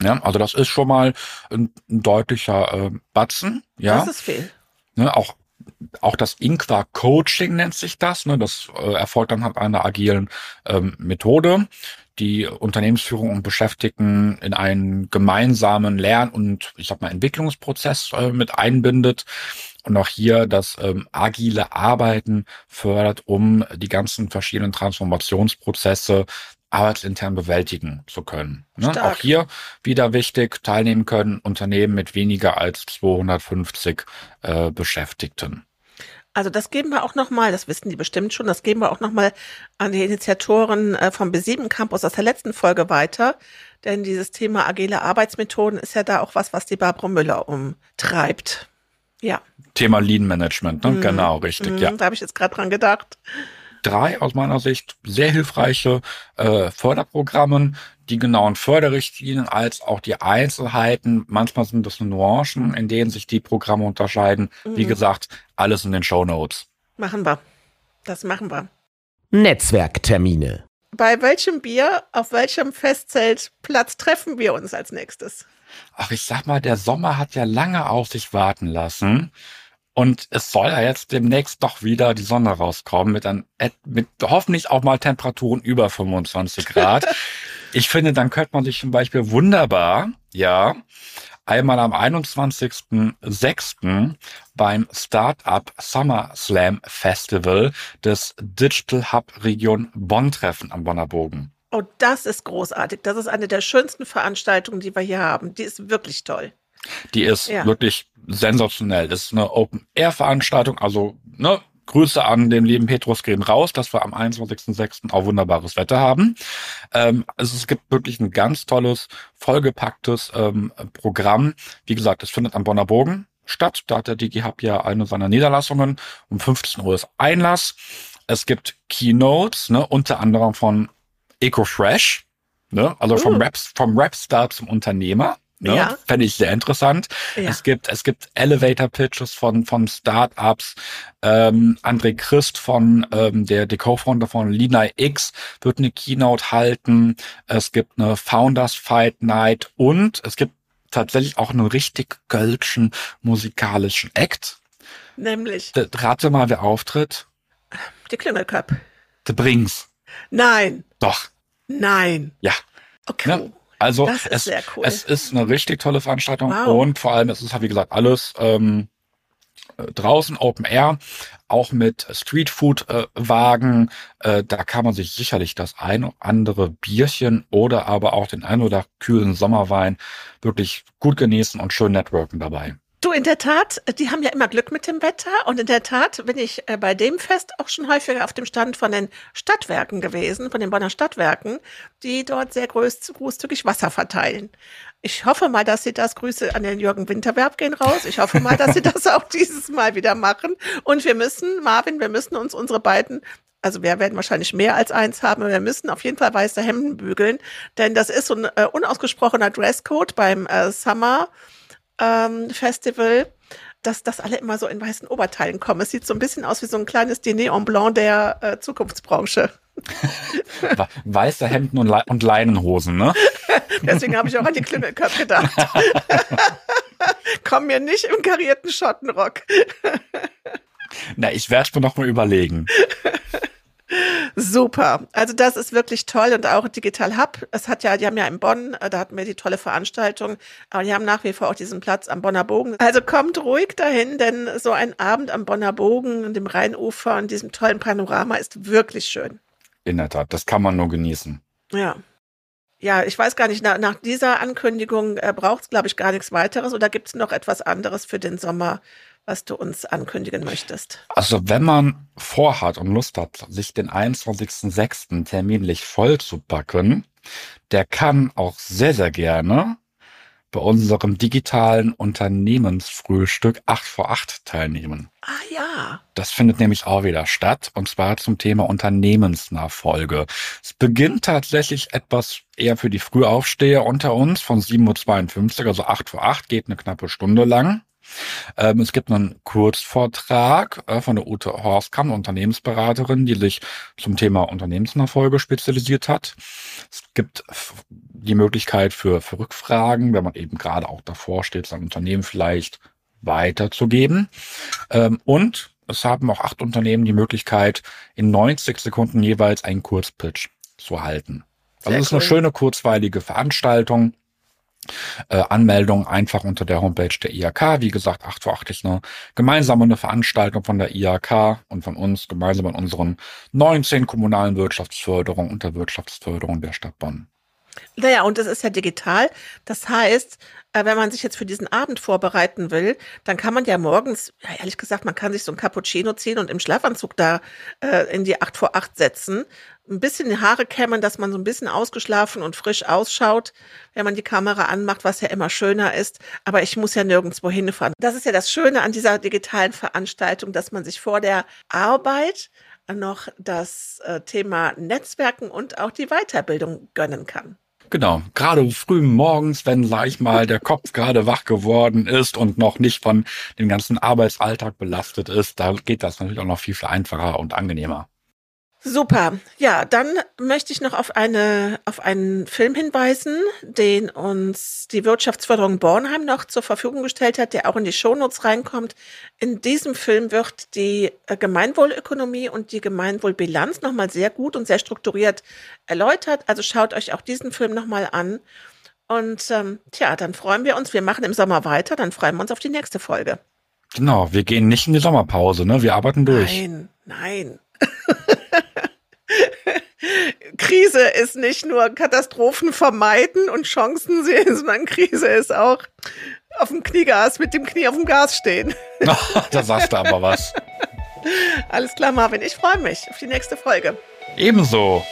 Ja, also das ist schon mal ein, ein deutlicher äh, Batzen. Ja, Das ist viel. ne, auch auch das Inqua Coaching nennt sich das. Ne, das äh, erfolgt dann halt einer agilen ähm, Methode, die Unternehmensführung und Beschäftigten in einen gemeinsamen Lern- und ich sag mal Entwicklungsprozess äh, mit einbindet und auch hier das ähm, agile Arbeiten fördert, um die ganzen verschiedenen Transformationsprozesse arbeitsintern bewältigen zu können. Ne? Auch hier wieder wichtig, teilnehmen können Unternehmen mit weniger als 250 äh, Beschäftigten. Also das geben wir auch nochmal, das wissen die bestimmt schon, das geben wir auch nochmal an die Initiatoren äh, vom B7 Campus aus der letzten Folge weiter. Denn dieses Thema agile Arbeitsmethoden ist ja da auch was, was die Barbara Müller umtreibt. Ja, Thema Lean Management, ne? Mhm. genau, richtig, mhm, ja. da habe ich jetzt gerade dran gedacht. Drei aus meiner Sicht sehr hilfreiche äh, Förderprogramme, die genauen Förderrichtlinien als auch die Einzelheiten. Manchmal sind das Nuancen, in denen sich die Programme unterscheiden. Wie Mhm. gesagt, alles in den Show Notes. Machen wir. Das machen wir. Netzwerktermine. Bei welchem Bier, auf welchem Festzeltplatz treffen wir uns als nächstes? Ach, ich sag mal, der Sommer hat ja lange auf sich warten lassen. Und es soll ja jetzt demnächst doch wieder die Sonne rauskommen mit, ein, mit hoffentlich auch mal Temperaturen über 25 Grad. ich finde, dann könnte man sich zum Beispiel wunderbar, ja, einmal am 21.06. beim Startup Summer Slam Festival des Digital Hub Region Bonn treffen am Bonner Bogen. Oh, das ist großartig. Das ist eine der schönsten Veranstaltungen, die wir hier haben. Die ist wirklich toll. Die ist Ja. wirklich sensationell. Das ist eine Open-Air-Veranstaltung, also ne, Grüße an den lieben Petrus gehen raus, dass wir am 21.06. auch wunderbares Wetter haben. Ähm, also es gibt wirklich ein ganz tolles, vollgepacktes ähm, Programm. Wie gesagt, es findet am Bonner Bogen statt. Da hat der DigiHub ja eine seiner Niederlassungen. Um 15 Uhr ist Einlass. Es gibt Keynotes, ne, unter anderem von EcoFresh, ne, also vom Uh. Rap, vom Rapstar zum Unternehmer. Ne? Ja. Fände ich sehr interessant. Ja. Es gibt, es gibt Elevator Pitches von, von Startups. Ähm, André Christ von, ähm, der, der Co-Founder von Lina X wird eine Keynote halten. Es gibt eine Founders Fight Night und es gibt tatsächlich auch einen richtig gölschen musikalischen Act. Nämlich D- Rate mal, wer auftritt? die Klingelköp. The Brings. Nein, Doch. nein. Ja. Okay. Ne? Also es, cool. es ist eine richtig tolle Veranstaltung Wow. und vor allem es ist halt wie gesagt alles ähm, äh, draußen Open Air, auch mit Streetfood-Wagen. Äh, da kann man sich sicherlich das ein oder andere Bierchen oder aber auch den ein oder kühlen Sommerwein wirklich gut genießen und schön networken dabei. Du, in der Tat, die haben ja immer Glück mit dem Wetter. Und in der Tat bin ich äh, bei dem Fest auch schon häufiger auf dem Stand von den Stadtwerken gewesen, von den Bonner Stadtwerken, die dort sehr groß, großzügig Wasser verteilen. Ich hoffe mal, dass sie das, Grüße an den Jürgen Winterwerb gehen raus. Ich hoffe mal, dass sie das auch dieses Mal wieder machen. Und wir müssen, Marvin, wir müssen uns unsere beiden also wir werden wahrscheinlich mehr als eins haben, wir müssen auf jeden Fall weiße Hemden bügeln, denn das ist so ein äh, unausgesprochener Dresscode beim äh, Summer ähm, Festival, dass das alle immer so in weißen Oberteilen kommen. Es sieht so ein bisschen aus wie so ein kleines Diner en Blanc der äh, Zukunftsbranche. We- Weiße Hemden und, Le und Leinenhosen, ne? Deswegen habe ich auch an die Klimmelköpfe gedacht. Komm mir nicht im karierten Schottenrock. Na, ich werde mir noch mal überlegen. Super. Also das ist wirklich toll und auch Digital Hub. Es hat ja, die haben ja in Bonn, äh, da hatten wir die tolle Veranstaltung, aber die haben nach wie vor auch diesen Platz am Bonner Bogen. Also kommt ruhig dahin, denn so ein Abend am Bonner Bogen und dem Rheinufer und diesem tollen Panorama ist wirklich schön. In der Tat, das kann man nur genießen. Ja. Ja, ich weiß gar nicht, nach, nach dieser Ankündigung äh, braucht es, glaube ich, gar nichts weiteres oder gibt es noch etwas anderes für den Sommer, was du uns ankündigen möchtest? Also wenn man vorhat und Lust hat, sich den 21.06. terminlich voll zu packen, der kann auch sehr, sehr gerne bei unserem digitalen Unternehmensfrühstück 8 vor 8 teilnehmen. Ah ja. Das findet nämlich auch wieder statt und zwar zum Thema Unternehmensnachfolge. Es beginnt tatsächlich etwas eher für die Frühaufsteher unter uns von 7.52 Uhr, also 8 vor 8, geht eine knappe Stunde lang. Ähm, es gibt einen Kurzvortrag äh, von der Ute Horstkamp, Unternehmensberaterin, die sich zum Thema Unternehmensnachfolge spezialisiert hat. Es gibt die Möglichkeit für, für Rückfragen, wenn man eben gerade auch davor steht, sein Unternehmen vielleicht weiterzugeben. Ähm, und es haben auch acht Unternehmen die Möglichkeit, in 90 Sekunden jeweils einen Kurzpitch zu halten. Also es ist eine schöne, kurzweilige Veranstaltung. Äh, Anmeldung einfach unter der Homepage der IAK. Wie gesagt, 8 vor 8 ist eine gemeinsame eine Veranstaltung von der IAK und von uns gemeinsam an unseren 19 kommunalen Wirtschaftsförderung und der Wirtschaftsförderung der Stadt Bonn. Naja, und es ist ja digital. Das heißt, äh, wenn man sich jetzt für diesen Abend vorbereiten will, dann kann man ja morgens, ja, ehrlich gesagt, man kann sich so ein Cappuccino ziehen und im Schlafanzug da äh, in die 8 vor 8 setzen. Ein bisschen die Haare kämmen, dass man so ein bisschen ausgeschlafen und frisch ausschaut, wenn man die Kamera anmacht, was ja immer schöner ist. Aber ich muss ja nirgendwo hinfahren. Das ist ja das Schöne an dieser digitalen Veranstaltung, dass man sich vor der Arbeit noch das äh, Thema Netzwerken und auch die Weiterbildung gönnen kann. Genau, gerade früh morgens, wenn, sag ich mal, der Kopf gerade wach geworden ist und noch nicht von dem ganzen Arbeitsalltag belastet ist, da geht das natürlich auch noch viel, viel einfacher und angenehmer. Super. Ja, dann möchte ich noch auf eine, auf einen Film hinweisen, den uns die Wirtschaftsförderung Bornheim noch zur Verfügung gestellt hat, der auch in die Shownotes reinkommt. In diesem Film wird die äh, Gemeinwohlökonomie und die Gemeinwohlbilanz nochmal sehr gut und sehr strukturiert erläutert. Also schaut euch auch diesen Film nochmal an. Und ähm, tja, dann freuen wir uns. Wir machen im Sommer weiter. Dann freuen wir uns auf die nächste Folge. Genau, wir gehen nicht in die Sommerpause, ne? Wir arbeiten durch. Nein, nein. Krise ist nicht nur Katastrophen vermeiden und Chancen sehen, sondern Krise ist auch auf dem Kniegas, mit dem Knie auf dem Gas stehen. da sagst du aber was. Alles klar, Marvin. Ich freue mich auf die nächste Folge. Ebenso.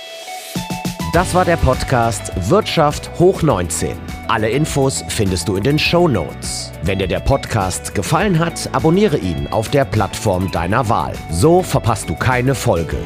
Das war der Podcast Wirtschaft hoch 19. Alle Infos findest du in den Show Notes. Wenn dir der Podcast gefallen hat, abonniere ihn auf der Plattform deiner Wahl. So verpasst du keine Folge.